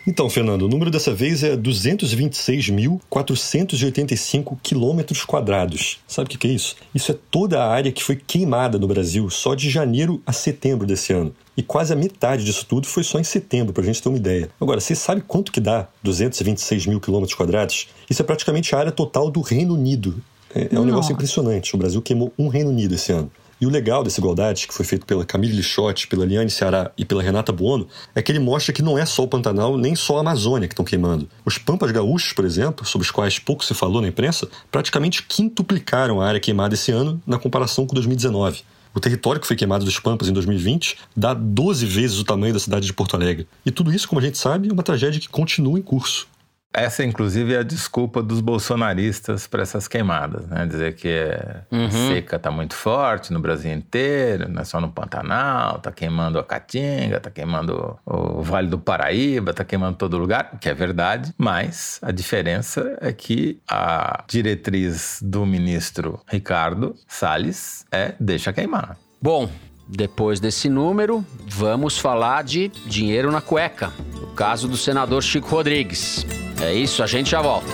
Speaker 11: Então, Fernando, o número dessa vez é 226.485 quilômetros quadrados. Sabe o que é isso? Isso é toda a área que foi queimada no Brasil só de janeiro a setembro desse ano. E quase a metade disso tudo foi só em setembro, pra gente ter uma ideia. Agora, você sabe quanto que dá 226 mil quilômetros quadrados? Isso é praticamente a área total do Reino Unido. É, é um negócio impressionante. O Brasil queimou um Reino Unido esse ano. E o legal dessa igualdade, que foi feito pela Camille Lixotti, pela Liane Ceará e pela Renata Buono, é que ele mostra que não é só o Pantanal nem só a Amazônia que estão queimando. Os Pampas Gaúchos, por exemplo, sobre os quais pouco se falou na imprensa, praticamente quintuplicaram a área queimada esse ano na comparação com 2019. O território que foi queimado dos Pampas em 2020 dá 12 vezes o tamanho da cidade de Porto Alegre. E tudo isso, como a gente sabe, é uma tragédia que continua em curso.
Speaker 8: Essa, inclusive, é a desculpa dos bolsonaristas para essas queimadas, né? Dizer que a
Speaker 4: Uhum.
Speaker 8: seca está muito forte no Brasil inteiro, não é só no Pantanal, está queimando a Caatinga, está queimando o Vale do Paraíba, está queimando todo lugar, o que é verdade, mas a diferença é que a diretriz do ministro Ricardo Salles é deixa queimar.
Speaker 4: Bom, depois desse número, vamos falar de dinheiro na cueca. O caso do senador Chico Rodrigues. É isso, a gente já volta.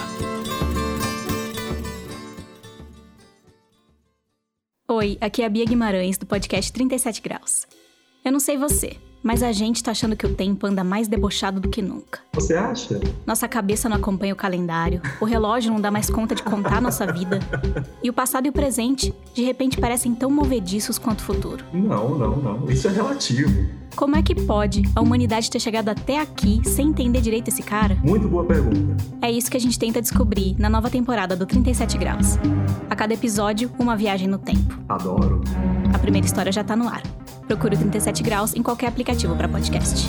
Speaker 12: Oi, aqui é a Bia Guimarães, do podcast 37 Graus. Eu não sei você, mas a gente tá achando que o tempo anda mais debochado do que nunca.
Speaker 13: Você acha?
Speaker 12: Nossa cabeça não acompanha o calendário, o relógio não dá mais conta de contar nossa vida. E o passado e o presente, de repente, parecem tão movediços quanto o futuro.
Speaker 13: Não, não, não. Isso é relativo.
Speaker 12: Como é que pode a humanidade ter chegado até aqui sem entender direito esse cara?
Speaker 13: Muito boa pergunta.
Speaker 12: É isso que a gente tenta descobrir na nova temporada do 37 Graus. A cada episódio, uma viagem no tempo.
Speaker 13: Adoro.
Speaker 12: A primeira história já tá no ar. Procure o 37 Graus em qualquer aplicativo para podcast.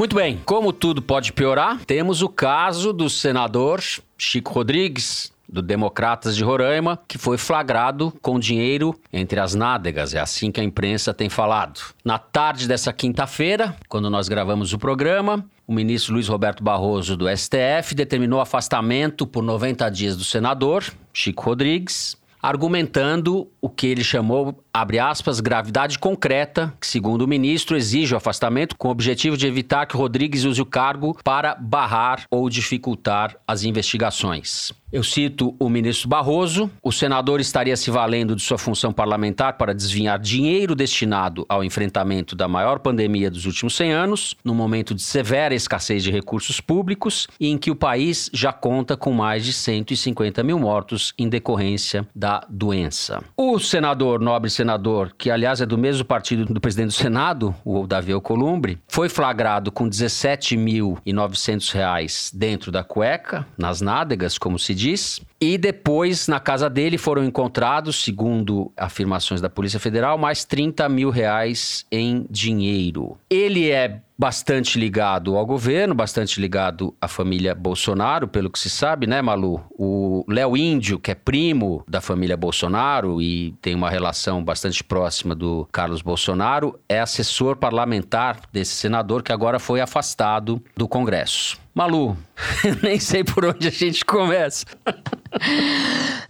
Speaker 4: Muito bem, como tudo pode piorar, temos o caso do senador Chico Rodrigues, do Democratas de Roraima, que foi flagrado com dinheiro entre as nádegas. É assim que a imprensa tem falado. Na tarde dessa quinta-feira, quando nós gravamos o programa, o ministro Luiz Roberto Barroso do STF determinou afastamento por 90 dias do senador Chico Rodrigues, argumentando o que ele chamou, abre aspas, gravidade concreta, que, segundo o ministro, exige o afastamento com o objetivo de evitar que Rodrigues use o cargo para barrar ou dificultar as investigações. Eu cito o ministro Barroso: o senador estaria se valendo de sua função parlamentar para desviar dinheiro destinado ao enfrentamento da maior pandemia dos últimos 100 anos, num momento de severa escassez de recursos públicos e em que o país já conta com mais de 150 mil mortos em decorrência da doença. O senador, nobre senador, que aliás é do mesmo partido do presidente do Senado, o Davi Alcolumbre, foi flagrado com 17.900 reais dentro da cueca, nas nádegas, como se diz. E depois, na casa dele, foram encontrados, segundo afirmações da Polícia Federal, mais 30 mil reais em dinheiro. Ele é bastante ligado ao governo, bastante ligado à família Bolsonaro, pelo que se sabe, né, Malu? O Léo Índio, que é primo da família Bolsonaro e tem uma relação bastante próxima do Carlos Bolsonaro, é assessor parlamentar desse senador que agora foi afastado do Congresso. Malu, nem sei por onde a gente começa.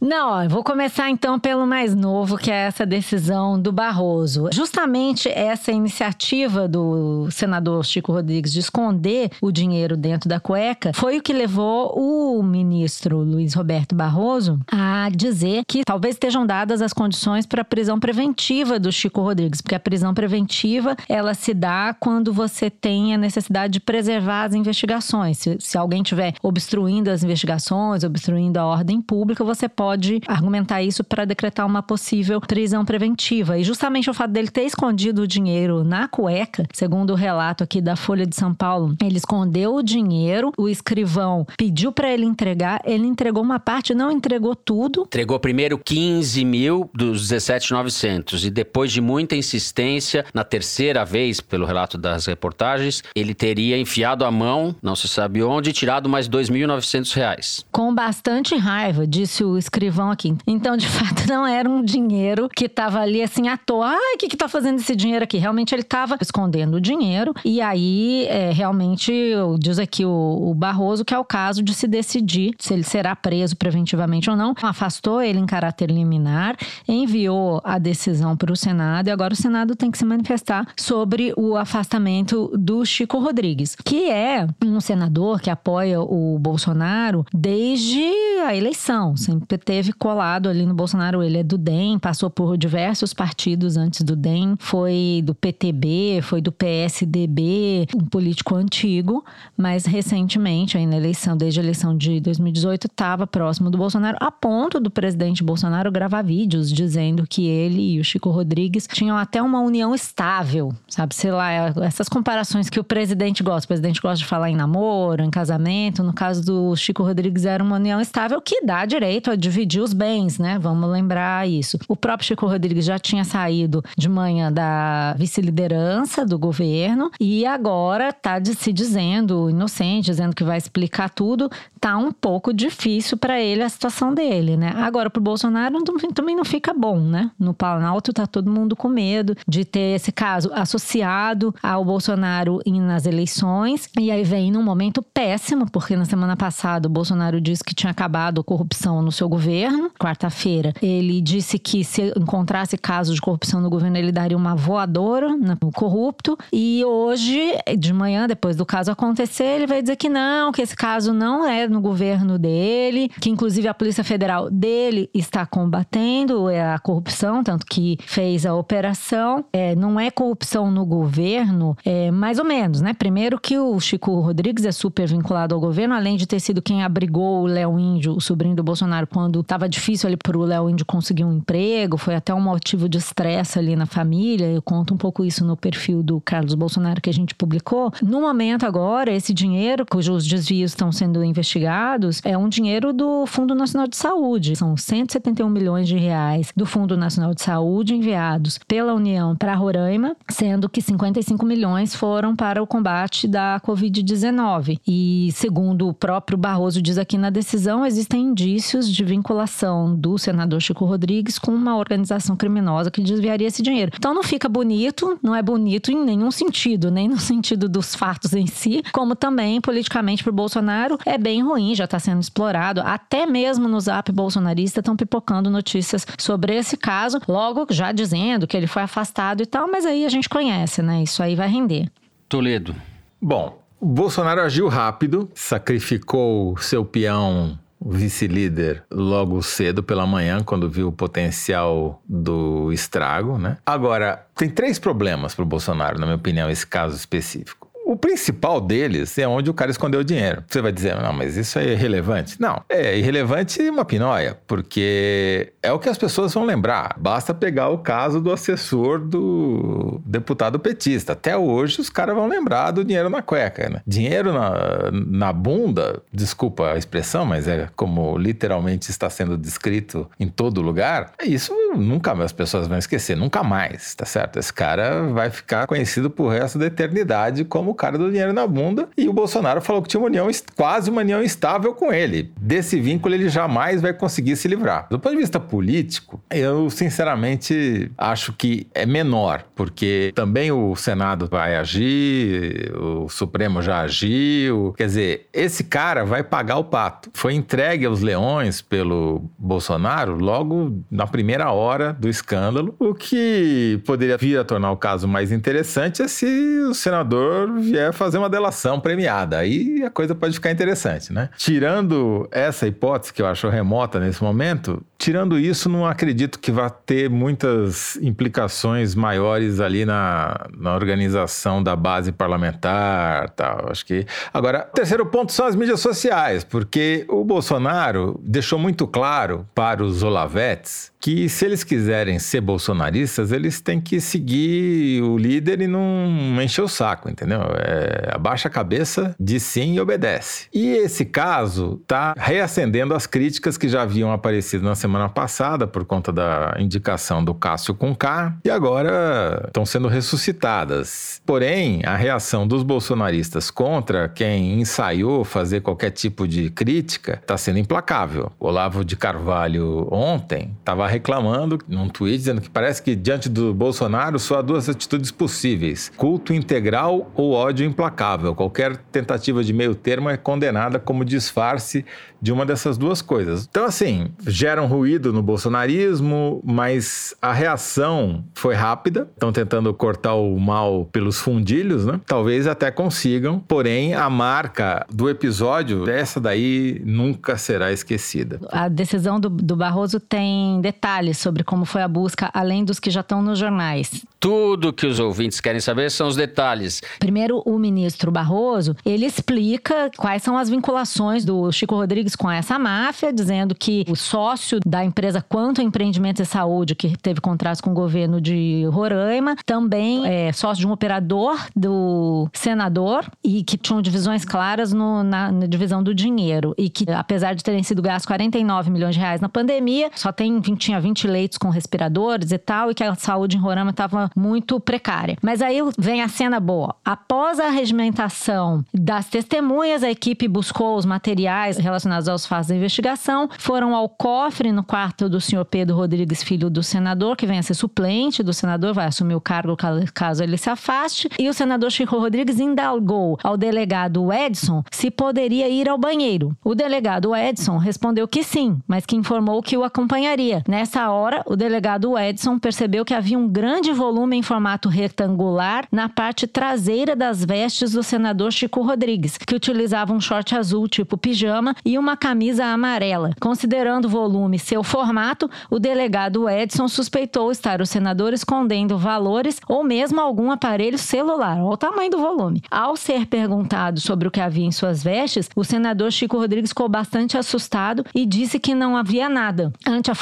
Speaker 5: Não, ó, eu vou começar então pelo mais novo, que é essa decisão do Barroso. Justamente essa iniciativa do senador Chico Rodrigues de esconder o dinheiro dentro da cueca foi o que levou o ministro Luiz Roberto Barroso a dizer que talvez estejam dadas as condições para a prisão preventiva do Chico Rodrigues, porque a prisão preventiva ela se dá quando você tem a necessidade de preservar as investigações. Se, se alguém estiver obstruindo as investigações, obstruindo a ordem pública, você pode argumentar isso para decretar uma possível prisão preventiva. E justamente o fato dele ter escondido o dinheiro na cueca, segundo o relato aqui da Folha de São Paulo, ele escondeu o dinheiro, o escrivão pediu para ele entregar, ele entregou uma parte, não entregou tudo.
Speaker 4: Entregou primeiro 15 mil dos 17,900 e depois de muita insistência, na terceira vez, pelo relato das reportagens, ele teria enfiado a mão, não se sabe onde, e tirado mais 2.900 reais.
Speaker 5: Com bastante raiva, disse o escrivão aqui. Então, de fato, não era um dinheiro que estava ali assim à toa. Ai, o que que tá fazendo esse dinheiro aqui? Realmente ele estava escondendo o dinheiro. E aí, é, realmente, diz aqui o, o Barroso que é o caso de se decidir se ele será preso preventivamente ou não. Afastou ele em caráter liminar, enviou a decisão para o Senado e agora o Senado tem que se manifestar sobre o afastamento do Chico Rodrigues, que é um senador que apoia o Bolsonaro desde a eleição. Sempre teve colado ali no Bolsonaro. Ele é do DEM, passou por diversos partidos antes do DEM, foi do PTB, foi do PSDB, um político antigo, mas recentemente, aí na eleição, desde a eleição de 2018, estava próximo do Bolsonaro, a ponto do presidente Bolsonaro gravar vídeos dizendo que ele e o Chico Rodrigues tinham até uma união estável, sabe? Sei lá, essas comparações que o presidente gosta. O presidente gosta de falar em namoro, em casamento. No caso do Chico Rodrigues, era uma união estável que dá direito a dividir os bens, né? Vamos lembrar isso. O próprio Chico Rodrigues já tinha saído de manhã da vice-liderança do governo e agora tá se dizendo inocente, dizendo que vai explicar tudo. Tá um pouco difícil para ele a situação dele, né? Agora, pro Bolsonaro também não fica bom, né? No Planalto tá todo mundo com medo de ter esse caso associado ao Bolsonaro nas eleições. E aí vem num momento péssimo, porque na semana passada o Bolsonaro disse que tinha acabado a corrupção no seu governo. Quarta-feira, ele disse que se encontrasse casos de corrupção no governo, ele daria uma voadora no corrupto. E hoje, de manhã, depois do caso acontecer, ele vai dizer que não, que esse caso não é no governo dele, que inclusive a Polícia Federal dele está combatendo a corrupção, tanto que fez a operação. É, não é corrupção no governo, é mais ou menos, né? Primeiro que o Chico Rodrigues é super vinculado ao governo, além de ter sido quem abrigou o Léo Índio o sobrinho do Bolsonaro, quando estava difícil ali para o Léo Índio conseguir um emprego, foi até um motivo de estresse ali na família. Eu conto um pouco isso no perfil do Carlos Bolsonaro que a gente publicou. No momento agora, esse dinheiro, cujos desvios estão sendo investigados, é um dinheiro do Fundo Nacional de Saúde. São 171 milhões de reais do Fundo Nacional de Saúde enviados pela União para Roraima, sendo que 55 milhões foram para o combate da Covid-19. E segundo o próprio Barroso diz aqui na decisão, existem indícios de vinculação do senador Chico Rodrigues com uma organização criminosa que desviaria esse dinheiro. Então não fica bonito, não é bonito em nenhum sentido, nem no sentido dos fatos em si, como também politicamente para o Bolsonaro é bem ruim, já está sendo explorado. Até mesmo no Zap bolsonarista estão pipocando notícias sobre esse caso, logo já dizendo que ele foi afastado e tal, mas aí a gente conhece, né? Isso aí vai render.
Speaker 4: Toledo.
Speaker 8: Bom, Bolsonaro agiu rápido, sacrificou seu peão vice-líder logo cedo pela manhã, quando viu o potencial do estrago, né? Agora, tem três problemas para o Bolsonaro, na minha opinião, esse caso específico. O principal deles é onde o cara escondeu o dinheiro. Você vai dizer, não, mas isso é irrelevante. Não, é irrelevante uma pinóia, porque é o que as pessoas vão lembrar. Basta pegar o caso do assessor do deputado petista. Até hoje os caras vão lembrar do dinheiro na cueca. Né? Dinheiro na, na bunda, desculpa a expressão, mas é como literalmente está sendo descrito em todo lugar. Isso nunca as pessoas vão esquecer, nunca mais, tá certo? Esse cara vai ficar conhecido pro resto da eternidade como cara do dinheiro na bunda. E o Bolsonaro falou que tinha uma união, quase uma união estável com ele. Desse vínculo ele jamais vai conseguir se livrar. Do ponto de vista político, eu sinceramente acho que é menor, porque também o Senado vai agir, o Supremo já agiu. Quer dizer, esse cara vai pagar o pato. Foi entregue aos leões pelo Bolsonaro logo na primeira hora do escândalo, o que poderia vir a tornar o caso mais interessante é se o senador vier fazer uma delação premiada. Aí a coisa pode ficar interessante, né? Tirando essa hipótese que eu acho remota nesse momento, tirando isso, não acredito que vá ter muitas implicações maiores ali na, na organização da base parlamentar, tal. Acho que agora, terceiro ponto são as mídias sociais, porque o Bolsonaro deixou muito claro para os Olavetes que se eles quiserem ser bolsonaristas, eles têm que seguir o líder e não encher o saco, entendeu? É, abaixa a cabeça, diz sim e obedece. E esse caso está reacendendo as críticas que já haviam aparecido na semana passada por conta da indicação do Cássio com K e agora estão sendo ressuscitadas. Porém, a reação dos bolsonaristas contra quem ensaiou fazer qualquer tipo de crítica está sendo implacável. Olavo de Carvalho ontem estava reclamando num tweet dizendo que parece que diante do Bolsonaro só há duas atitudes possíveis: culto integral ou ódio implacável. Qualquer tentativa de meio termo é condenada como disfarce de uma dessas duas coisas. Então, assim, gera um ruído no bolsonarismo, mas a reação foi rápida. Estão tentando cortar o mal pelos fundilhos, né? Talvez até consigam, porém, a marca do episódio, essa daí nunca será esquecida.
Speaker 5: A decisão do, do Barroso tem detalhes sobre como foi a busca, além dos que já estão nos jornais.
Speaker 4: Tudo que os ouvintes querem saber são os detalhes.
Speaker 5: Primeiro, o ministro Barroso, ele explica quais são as vinculações do Chico Rodrigues com essa máfia, dizendo que o sócio da empresa Quanto Empreendimentos e Saúde, que teve contratos com o governo de Roraima, também é sócio de um operador do senador e que tinham divisões claras no, na, na, divisão do dinheiro. E que, apesar de terem sido gastos 49 milhões de reais na pandemia, só tem, tinha 20 leitos com respiradores e tal, e que a saúde em Roraima estava muito precária. Mas aí vem a cena boa. Após a regimentação das testemunhas, a equipe buscou os materiais relacionados aos fatos da investigação, foram ao cofre no quarto do senhor Pedro Rodrigues, filho do senador, que vem a ser suplente do senador, vai assumir o cargo caso ele se afaste. E o senador Chico Rodrigues indagou ao delegado Edson se poderia ir ao banheiro. O delegado Edson respondeu que sim, mas que informou que o acompanharia. Nessa hora, o delegado Edson percebeu que havia um grande volume em formato retangular na parte traseira das vestes do senador Chico Rodrigues, que utilizava um short azul tipo pijama e uma camisa amarela. Considerando o volume seu formato, o delegado Edson suspeitou estar o senador escondendo valores ou mesmo algum aparelho celular. Olha o tamanho do volume. Ao ser perguntado sobre o que havia em suas vestes, o senador Chico Rodrigues ficou bastante assustado e disse que não havia nada. Ante a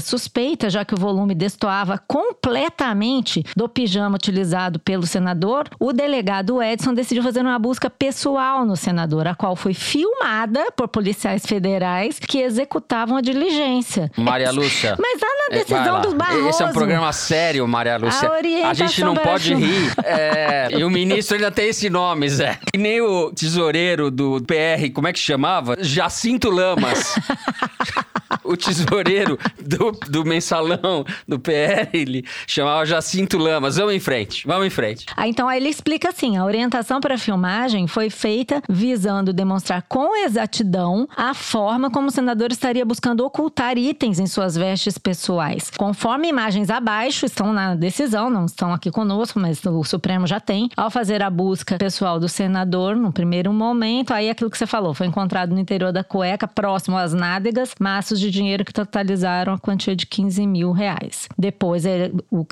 Speaker 5: suspeita, já que o volume destoava completamente do pijama utilizado pelo senador, o delegado Edson decidiu fazer uma busca pessoal no senador, a qual foi filmada por policiais federais que executavam a diligência.
Speaker 4: Maria Lúcia.
Speaker 5: Mas lá na
Speaker 4: É,
Speaker 5: decisão
Speaker 4: lá.
Speaker 5: dos Barroso.
Speaker 4: Esse é um programa sério, Maria Lúcia.
Speaker 5: A
Speaker 4: A gente não pode rir. É, e o ministro ainda tem esse nome, Zé. Que nem o tesoureiro do PR, como é que chamava? Jacinto Lamas. o tesoureiro do, do mensalão do PR, ele chamava Jacinto Lamas. Vamos em frente, vamos em frente.
Speaker 5: Ah, então aí ele explica assim: a orientação para a filmagem foi feita visando demonstrar com exatidão a forma como o senador estaria buscando ocultar itens em suas vestes pessoais. Conforme imagens abaixo estão na decisão, não estão aqui conosco, mas o Supremo já tem. Ao fazer a busca pessoal do senador, no primeiro momento, aí aquilo que você falou, foi encontrado no interior da cueca, próximo às nádegas, maços de dinheiro que totalizaram a quantia de 15 mil reais. Depois ele- o,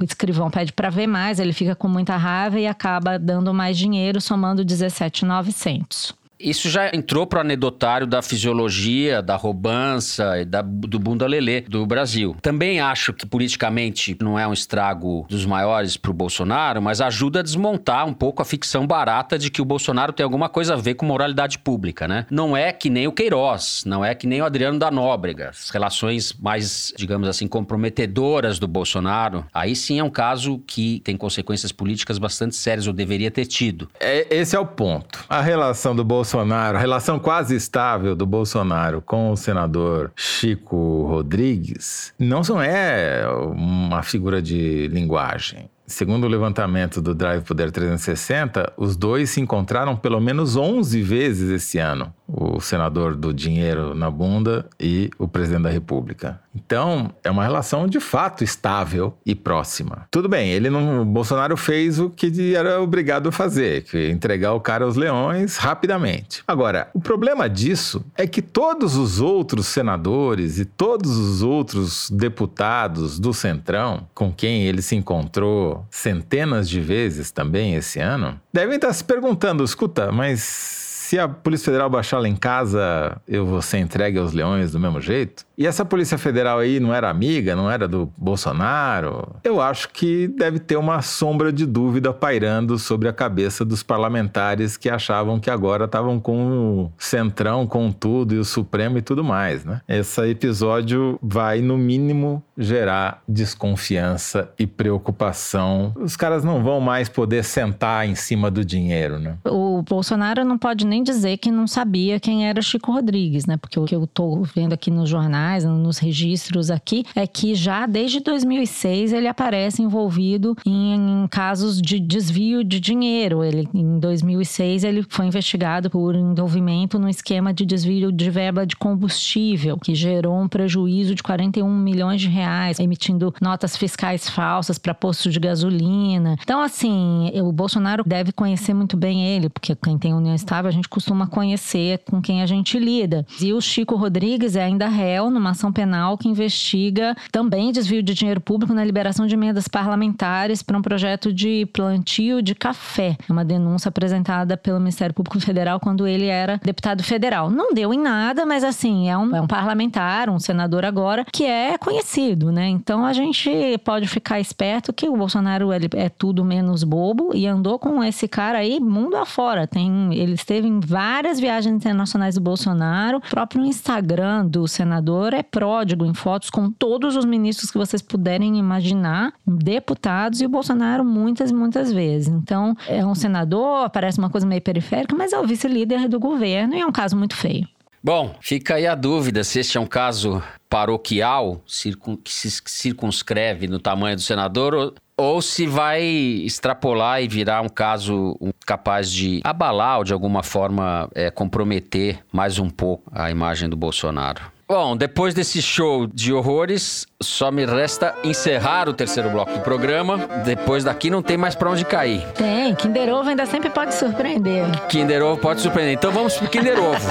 Speaker 5: o escrivão pede para ver mais, ele fica com muita raiva e acaba dando mais dinheiro, somando 17,900.
Speaker 4: Isso já entrou pro anedotário da fisiologia, da roubança e da- do bunda lelê do Brasil. Também acho que politicamente não é um estrago dos maiores pro Bolsonaro, mas ajuda a desmontar um pouco a ficção barata de que o Bolsonaro tem alguma coisa a ver com moralidade pública, né? Não é que nem o Queiroz, não é que nem o Adriano da Nóbrega. As relações mais, digamos assim, comprometedoras do Bolsonaro, aí sim é um caso que tem consequências políticas bastante sérias, ou deveria ter tido.
Speaker 8: É, esse é o ponto. A relação do Bolsonaro, a relação quase estável do Bolsonaro com o senador Chico Rodrigues, não é uma figura de linguagem. Segundo o levantamento do Drive Poder 360, os dois se encontraram pelo menos 11 vezes esse ano. O senador do dinheiro na bunda e o presidente da República. Então, é uma relação de fato estável e próxima. Tudo bem, ele não, Bolsonaro fez o que era obrigado a fazer, que é entregar o cara aos leões rapidamente. Agora, o problema disso é que todos os outros senadores e todos os outros deputados do Centrão, com quem ele se encontrou centenas de vezes também esse ano, devem estar se perguntando: escuta, mas se a Polícia Federal baixar lá em casa, eu vou ser entregue aos leões do mesmo jeito? E essa Polícia Federal aí não era amiga, não era do Bolsonaro? Eu acho que deve ter uma sombra de dúvida pairando sobre a cabeça dos parlamentares que achavam que agora estavam com o Centrão, com tudo, e o Supremo e tudo mais, né? Esse episódio vai, no mínimo, gerar desconfiança e preocupação. Os caras não vão mais poder sentar em cima do dinheiro, né?
Speaker 5: O Bolsonaro não pode nem dizer que não sabia quem era Chico Rodrigues, né? Porque o que eu tô vendo aqui nos jornais, nos registros aqui, é que já desde 2006 ele aparece envolvido em, em casos de desvio de dinheiro. Ele, em 2006 ele foi investigado por envolvimento no esquema de desvio de verba de combustível, que gerou um prejuízo de 41 milhões de reais, emitindo notas fiscais falsas para postos de gasolina. Então, assim, o Bolsonaro deve conhecer muito bem ele, porque quem tem união estável a gente costuma conhecer com quem a gente lida. E o Chico Rodrigues é ainda réu numa ação penal que investiga também desvio de dinheiro público na liberação de emendas parlamentares para um projeto de plantio de café. É Uma denúncia apresentada pelo Ministério Público Federal quando ele era deputado federal. Não deu em nada, mas assim, é um, é um parlamentar, um senador agora, que é conhecido, né? Então a gente pode ficar esperto que o Bolsonaro ele é tudo menos bobo e andou com esse cara aí mundo afora. Tem, ele esteve em várias viagens internacionais do Bolsonaro. O próprio Instagram do senador é pródigo em fotos com todos os ministros que vocês puderem imaginar, deputados e o Bolsonaro muitas, muitas vezes. Então, é um senador, parece uma coisa meio periférica, mas é o vice-líder do governo e é um caso muito feio.
Speaker 4: Bom, fica aí a dúvida se este é um caso paroquial, que se circunscreve no tamanho do senador, ou, ou se vai extrapolar e virar um caso capaz de abalar ou de alguma forma é, comprometer mais um pouco a imagem do Bolsonaro. Bom, depois desse show de horrores, só me resta encerrar o terceiro bloco do programa. Depois daqui não tem mais pra onde cair.
Speaker 5: Tem, Kinder Ovo ainda sempre pode surpreender.
Speaker 4: Kinder Ovo pode surpreender. Então vamos pro Kinder Ovo.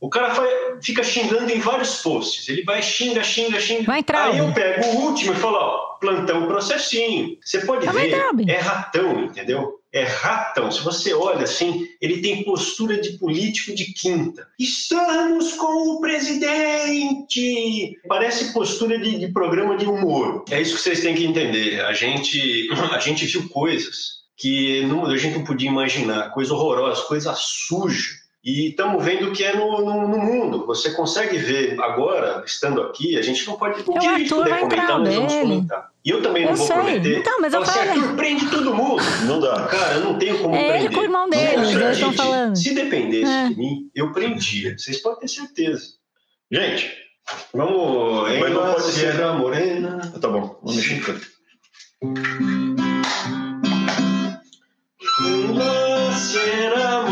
Speaker 14: O cara fica xingando em vários posts. Ele vai xinga, xinga, xinga.
Speaker 5: Vai entrar,
Speaker 14: Aí eu pego o último e falo, ó, plantão processinho. Você pode
Speaker 5: Vai
Speaker 14: ver, é ratão, entendeu? É ratão. Se você olha assim, ele tem postura de político de quinta. Estamos com o presidente! Parece postura de, de programa de humor. É isso que vocês têm que entender. A gente, a gente viu coisas que não- a gente não podia imaginar, coisa horrorosa, coisa suja. E estamos vendo que é no, no, no mundo. Você consegue ver agora, estando aqui, a gente não pode. O
Speaker 5: É, o
Speaker 14: que a gente
Speaker 5: Arthur
Speaker 14: puder
Speaker 5: vai entrar
Speaker 14: comentar, nós vamos comentar. E eu também não
Speaker 5: Eu
Speaker 14: vou
Speaker 5: sei.
Speaker 14: prometer.
Speaker 5: Então, mas eu
Speaker 14: assim,
Speaker 5: falo-
Speaker 14: Arthur, prende todo mundo. Não dá. Cara, eu não tenho como
Speaker 5: É ele
Speaker 14: prender.
Speaker 5: com o irmão dele, eles estão falando.
Speaker 14: Se dependesse
Speaker 5: É.
Speaker 14: de mim, eu prendia. Vocês podem ter certeza. Gente, vamos.
Speaker 15: Mas não pode ser.
Speaker 14: Sierra Morena.
Speaker 15: Tá bom, vamos mexer em canto.
Speaker 14: Sierra Morena.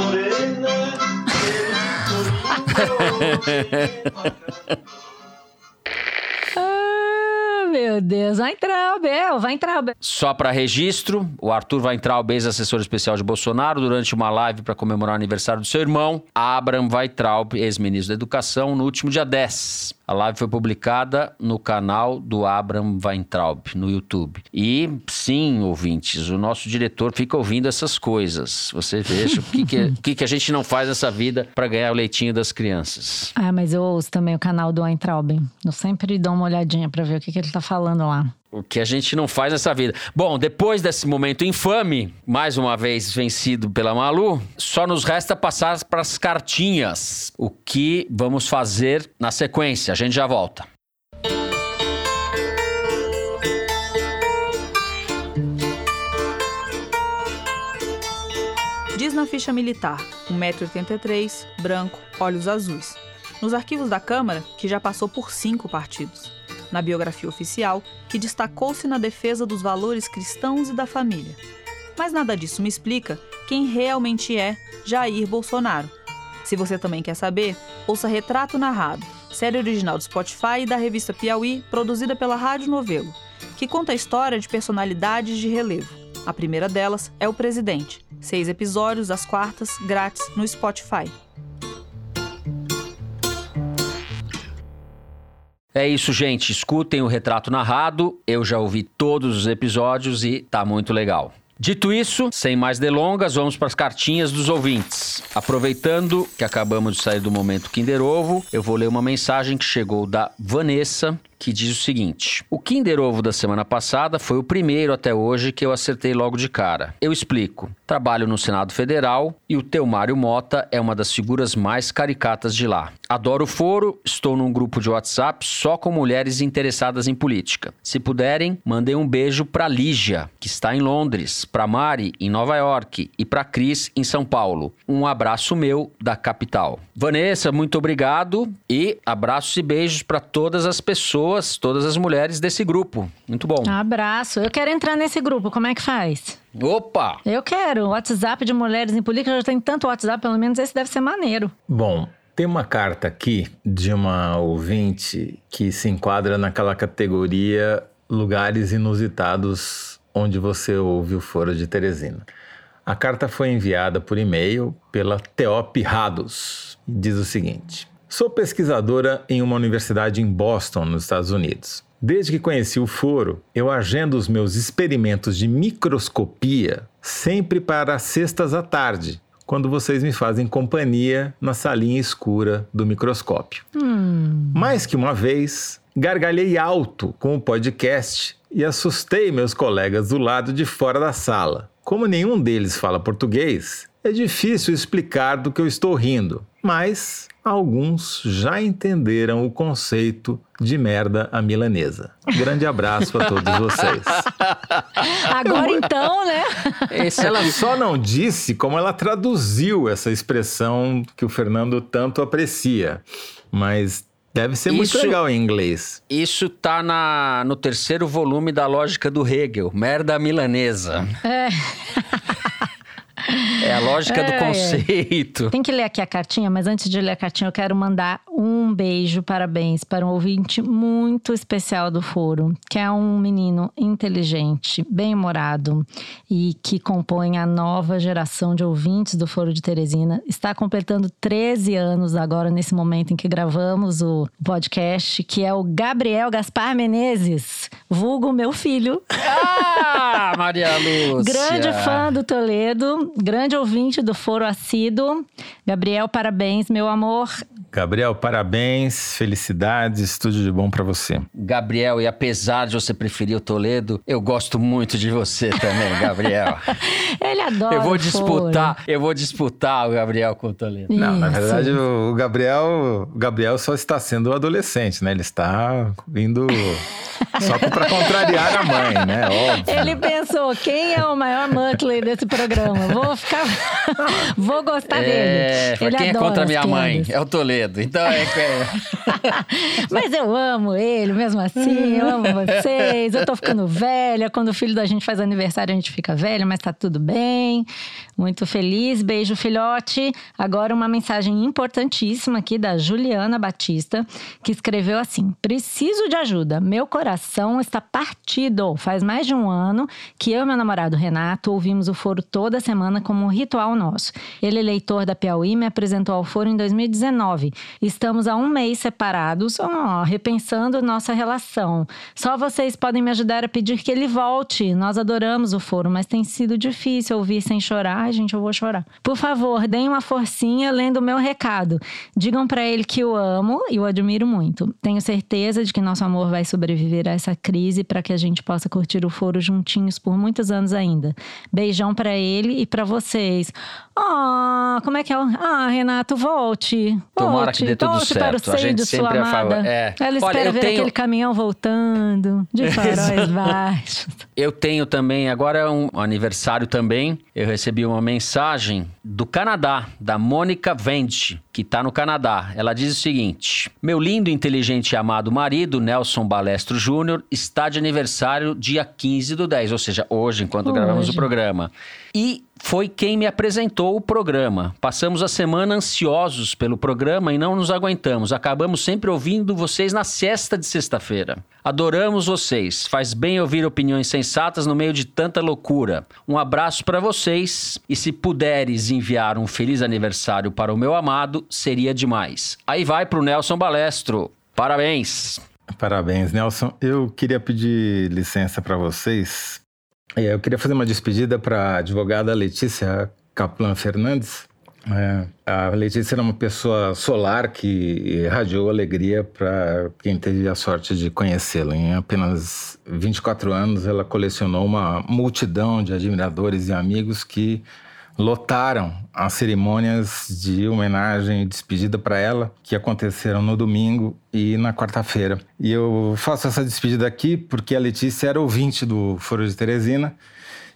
Speaker 5: Ah, meu Deus. Vai entrar, Bel, vai entrar, Bel.
Speaker 4: Só para registro, o Arthur vai entrar, o ex-assessor especial de Bolsonaro, durante uma live para comemorar o aniversário do seu irmão, Abraham Weitraub, ex-ministro da Educação, no último dia 10. A live foi publicada no canal do Abraham Weintraub, no YouTube. E sim, ouvintes, o nosso diretor fica ouvindo essas coisas. Você veja o que, que, que, que a gente não faz nessa vida para ganhar o leitinho das crianças.
Speaker 5: Ah, mas eu ouço também o canal do Weintraub. Eu sempre dou uma olhadinha pra ver o que, que ele tá falando lá.
Speaker 4: O que a gente não faz nessa vida. Bom, depois desse momento infame, mais uma vez vencido pela Malu, só nos resta passar para as cartinhas. O que vamos fazer na sequência? A gente já volta.
Speaker 16: Diz na ficha militar, 1,83m, branco, olhos azuis. Nos arquivos da Câmara, que já passou por cinco partidos. Na biografia oficial, que destacou-se na defesa dos valores cristãos e da família. Mas nada disso me explica quem realmente é Jair Bolsonaro. Se você também quer saber, ouça Retrato Narrado, série original do Spotify e da revista Piauí, produzida pela Rádio Novelo, que conta a história de personalidades de relevo. A primeira delas é o presidente. Seis episódios às quartas, grátis no Spotify.
Speaker 4: É isso, gente. Escutem o retrato narrado. Eu já ouvi todos os episódios e tá muito legal. Dito isso, sem mais delongas, vamos para as cartinhas dos ouvintes. Aproveitando que acabamos de sair do momento Kinder Ovo, eu vou ler uma mensagem que chegou da Vanessa, que diz o seguinte: O Kinder Ovo da semana passada foi o primeiro até hoje que eu acertei logo de cara. Eu explico. Trabalho no Senado Federal e o teu Mário Mota é uma das figuras mais caricatas de lá. Adoro o foro, estou num grupo de WhatsApp só com mulheres interessadas em política. Se puderem, mandem um beijo pra Lígia, que está em Londres, pra Mari, em Nova York, e pra Cris, em São Paulo. Um abraço meu da capital. Vanessa, muito obrigado e abraços e beijos para todas as pessoas, todas as mulheres desse grupo. Muito bom.
Speaker 5: Abraço. Eu quero entrar nesse grupo, como é que faz?
Speaker 4: Opa!
Speaker 5: Eu quero. WhatsApp de mulheres em política, já tem tanto WhatsApp, pelo menos esse deve ser maneiro.
Speaker 8: Bom, tem uma carta aqui de uma ouvinte que se enquadra naquela categoria lugares inusitados onde você ouve o foro de Teresina. A carta foi enviada por e-mail pela Teop Rados e diz o seguinte: Sou pesquisadora em uma universidade em Boston, nos Estados Unidos. Desde que conheci o foro, eu agendo os meus experimentos de microscopia sempre para as sextas à tarde, quando vocês me fazem companhia na salinha escura do microscópio.
Speaker 5: Hum.
Speaker 8: Mais que uma vez, gargalhei alto com o podcast e assustei meus colegas do lado de fora da sala. Como nenhum deles fala português, é difícil explicar do que eu estou rindo, mas alguns já entenderam o conceito de merda à milanesa. Grande abraço para todos vocês.
Speaker 5: Agora então, né?
Speaker 8: ela só não disse como ela traduziu essa expressão que o Fernando tanto aprecia, mas deve ser muito
Speaker 4: Isso-
Speaker 8: legal em inglês.
Speaker 4: Isso tá na, no terceiro volume da lógica do Hegel, merda milanesa.
Speaker 5: É.
Speaker 4: É a lógica do
Speaker 5: É, é.
Speaker 4: conceito.
Speaker 5: Tem que ler aqui a cartinha, mas antes de ler a cartinha, eu quero mandar um beijo, parabéns, para um ouvinte muito especial do foro, que é um menino inteligente, bem-humorado e que compõe a nova geração de ouvintes do Foro de Teresina. Está completando 13 anos agora, nesse momento em que gravamos o podcast, que é o Gabriel Gaspar Menezes, vulgo meu filho.
Speaker 4: Ah, Maria Lúcia.
Speaker 5: Grande fã do Toledo, grande ouvinte do Foro Assíduo. Gabriel, parabéns, meu amor.
Speaker 8: Gabriel, parabéns, felicidades, tudo de bom pra você.
Speaker 4: Gabriel, e apesar de você preferir o Toledo, eu gosto muito de você também, Gabriel.
Speaker 5: Ele adora
Speaker 4: eu vou disputar, eu vou disputar o Gabriel com o Toledo.
Speaker 8: Não, na
Speaker 5: Isso.
Speaker 8: verdade, o Gabriel, o Gabriel só está sendo adolescente, né? Ele está indo só pra contrariar a mãe, né? Óbvio.
Speaker 5: Ele pensou, quem é o maior Muttley desse programa? Vou ficar... Vou gostar
Speaker 4: É,
Speaker 5: dele. Ele
Speaker 4: quem é contra minha mãe? É o Toledo. Então é. é-
Speaker 5: Mas eu amo ele mesmo assim, eu amo vocês. Eu tô ficando velha. Quando o filho da gente faz aniversário, a gente fica velha, mas tá tudo bem. Muito feliz. Beijo, filhote. Agora, uma mensagem importantíssima aqui da Juliana Batista, que escreveu assim: Preciso de ajuda. Meu coração está partido. Faz mais de um ano que eu e meu namorado Renato ouvimos o foro toda semana como um ritual nosso. Ele é leitor da Piauí, me apresentou ao foro em 2019. Estamos há um mês separados, repensando nossa relação. Só vocês podem me ajudar a pedir que ele volte. Nós adoramos o foro, mas tem sido difícil ouvir sem chorar. Ai, gente, eu vou chorar. Por favor, deem uma forcinha lendo o meu recado. Digam pra ele que o amo e o admiro muito. Tenho certeza de que nosso amor vai sobreviver a essa crise para que a gente possa curtir o foro juntinhos por muitos anos ainda. Beijão pra ele e pra vocês. Ah, como é que é? Ah, Renato, volte.
Speaker 4: Tomara
Speaker 5: volte,
Speaker 4: que dê tudo
Speaker 5: volte para o
Speaker 4: certo. A gente
Speaker 5: de sua
Speaker 4: sempre é favor-
Speaker 5: amada.
Speaker 4: é.
Speaker 5: Ela
Speaker 4: Olha,
Speaker 5: espera
Speaker 4: eu
Speaker 5: ver
Speaker 4: tenho-
Speaker 5: aquele caminhão voltando de faróis baixos.
Speaker 4: Eu tenho também, agora é um aniversário também. Eu recebi uma mensagem do Canadá, da Mônica Vende, que está no Canadá. Ela diz o seguinte: Meu lindo, inteligente e amado marido, Nelson Balestro Júnior, está de aniversário dia 15 do 10, ou seja, hoje, enquanto gravamos o
Speaker 5: Hoje.
Speaker 4: programa. E foi quem me apresentou o programa. Passamos a semana ansiosos pelo programa e não nos aguentamos. Acabamos sempre ouvindo vocês na sexta de sexta-feira. Adoramos vocês. Faz bem ouvir opiniões sensatas no meio de tanta loucura. Um abraço para vocês e se puderes enviar um feliz aniversário para o meu amado, seria demais. Aí vai pro Nelson Balestro. Parabéns.
Speaker 8: Parabéns, Nelson. Eu queria pedir licença para vocês. É, Eu queria fazer uma despedida para a advogada Letícia Kaplan Fernandes. É, a Letícia era uma pessoa solar que irradiou alegria para quem teve a sorte de conhecê-la. Em apenas 24 anos, ela colecionou uma multidão de admiradores e amigos que lotaram as cerimônias de homenagem e despedida para ela, que aconteceram no domingo e na quarta-feira. E eu faço essa despedida aqui porque a Letícia era ouvinte do Foro de Teresina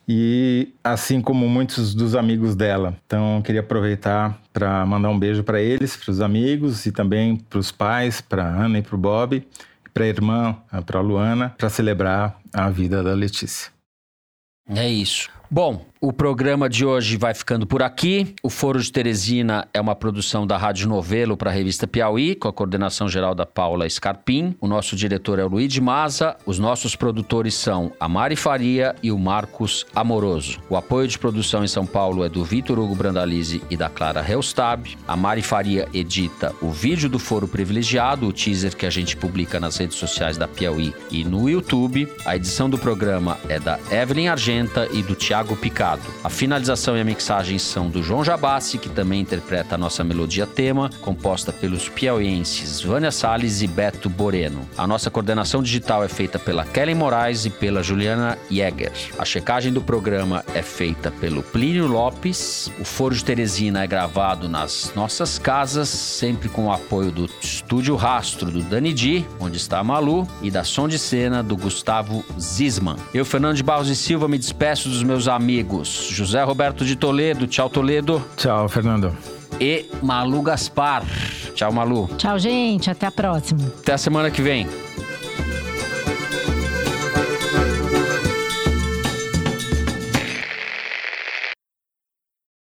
Speaker 8: e assim como muitos dos amigos dela. Então, queria aproveitar para mandar um beijo para eles, para os amigos e também para os pais, para Ana e para o Bob, para a irmã, para a Luana, para celebrar a vida da Letícia.
Speaker 4: É isso. Bom, o programa de hoje vai ficando por aqui. O Foro de Teresina é uma produção da Rádio Novelo para a revista Piauí, com a coordenação geral da Paula Scarpim. O nosso diretor é o Luiz de Maza. Os nossos produtores são a Mari Faria e o Marcos Amoroso. O apoio de produção em São Paulo é do Vitor Hugo Brandalize e da Clara Helstab. A Mari Faria edita o vídeo do Foro Privilegiado, o teaser que a gente publica nas redes sociais da Piauí e no YouTube. A edição do programa é da Evelyn Argenta e do Tiago Picado. A finalização e a mixagem são do João Jabassi, que também interpreta a nossa melodia tema, composta pelos piauienses Vânia Salles e Beto Boreno. A nossa coordenação digital é feita pela Kellen Moraes e pela Juliana Jäger. A checagem do programa é feita pelo Plínio Lopes. O Foro de Teresina é gravado nas nossas casas, sempre com o apoio do Estúdio Rastro do Dani Di, onde está a Malu, e da som de cena do Gustavo Zisman. Eu, Fernando de Barros e Silva, me despeço dos meus amigos José Roberto de Toledo, tchau Toledo,
Speaker 8: Tchau, Fernando.
Speaker 4: e Malu Gaspar. Tchau, Malu.
Speaker 5: Tchau, gente. Até a próxima.
Speaker 4: Até a semana que vem.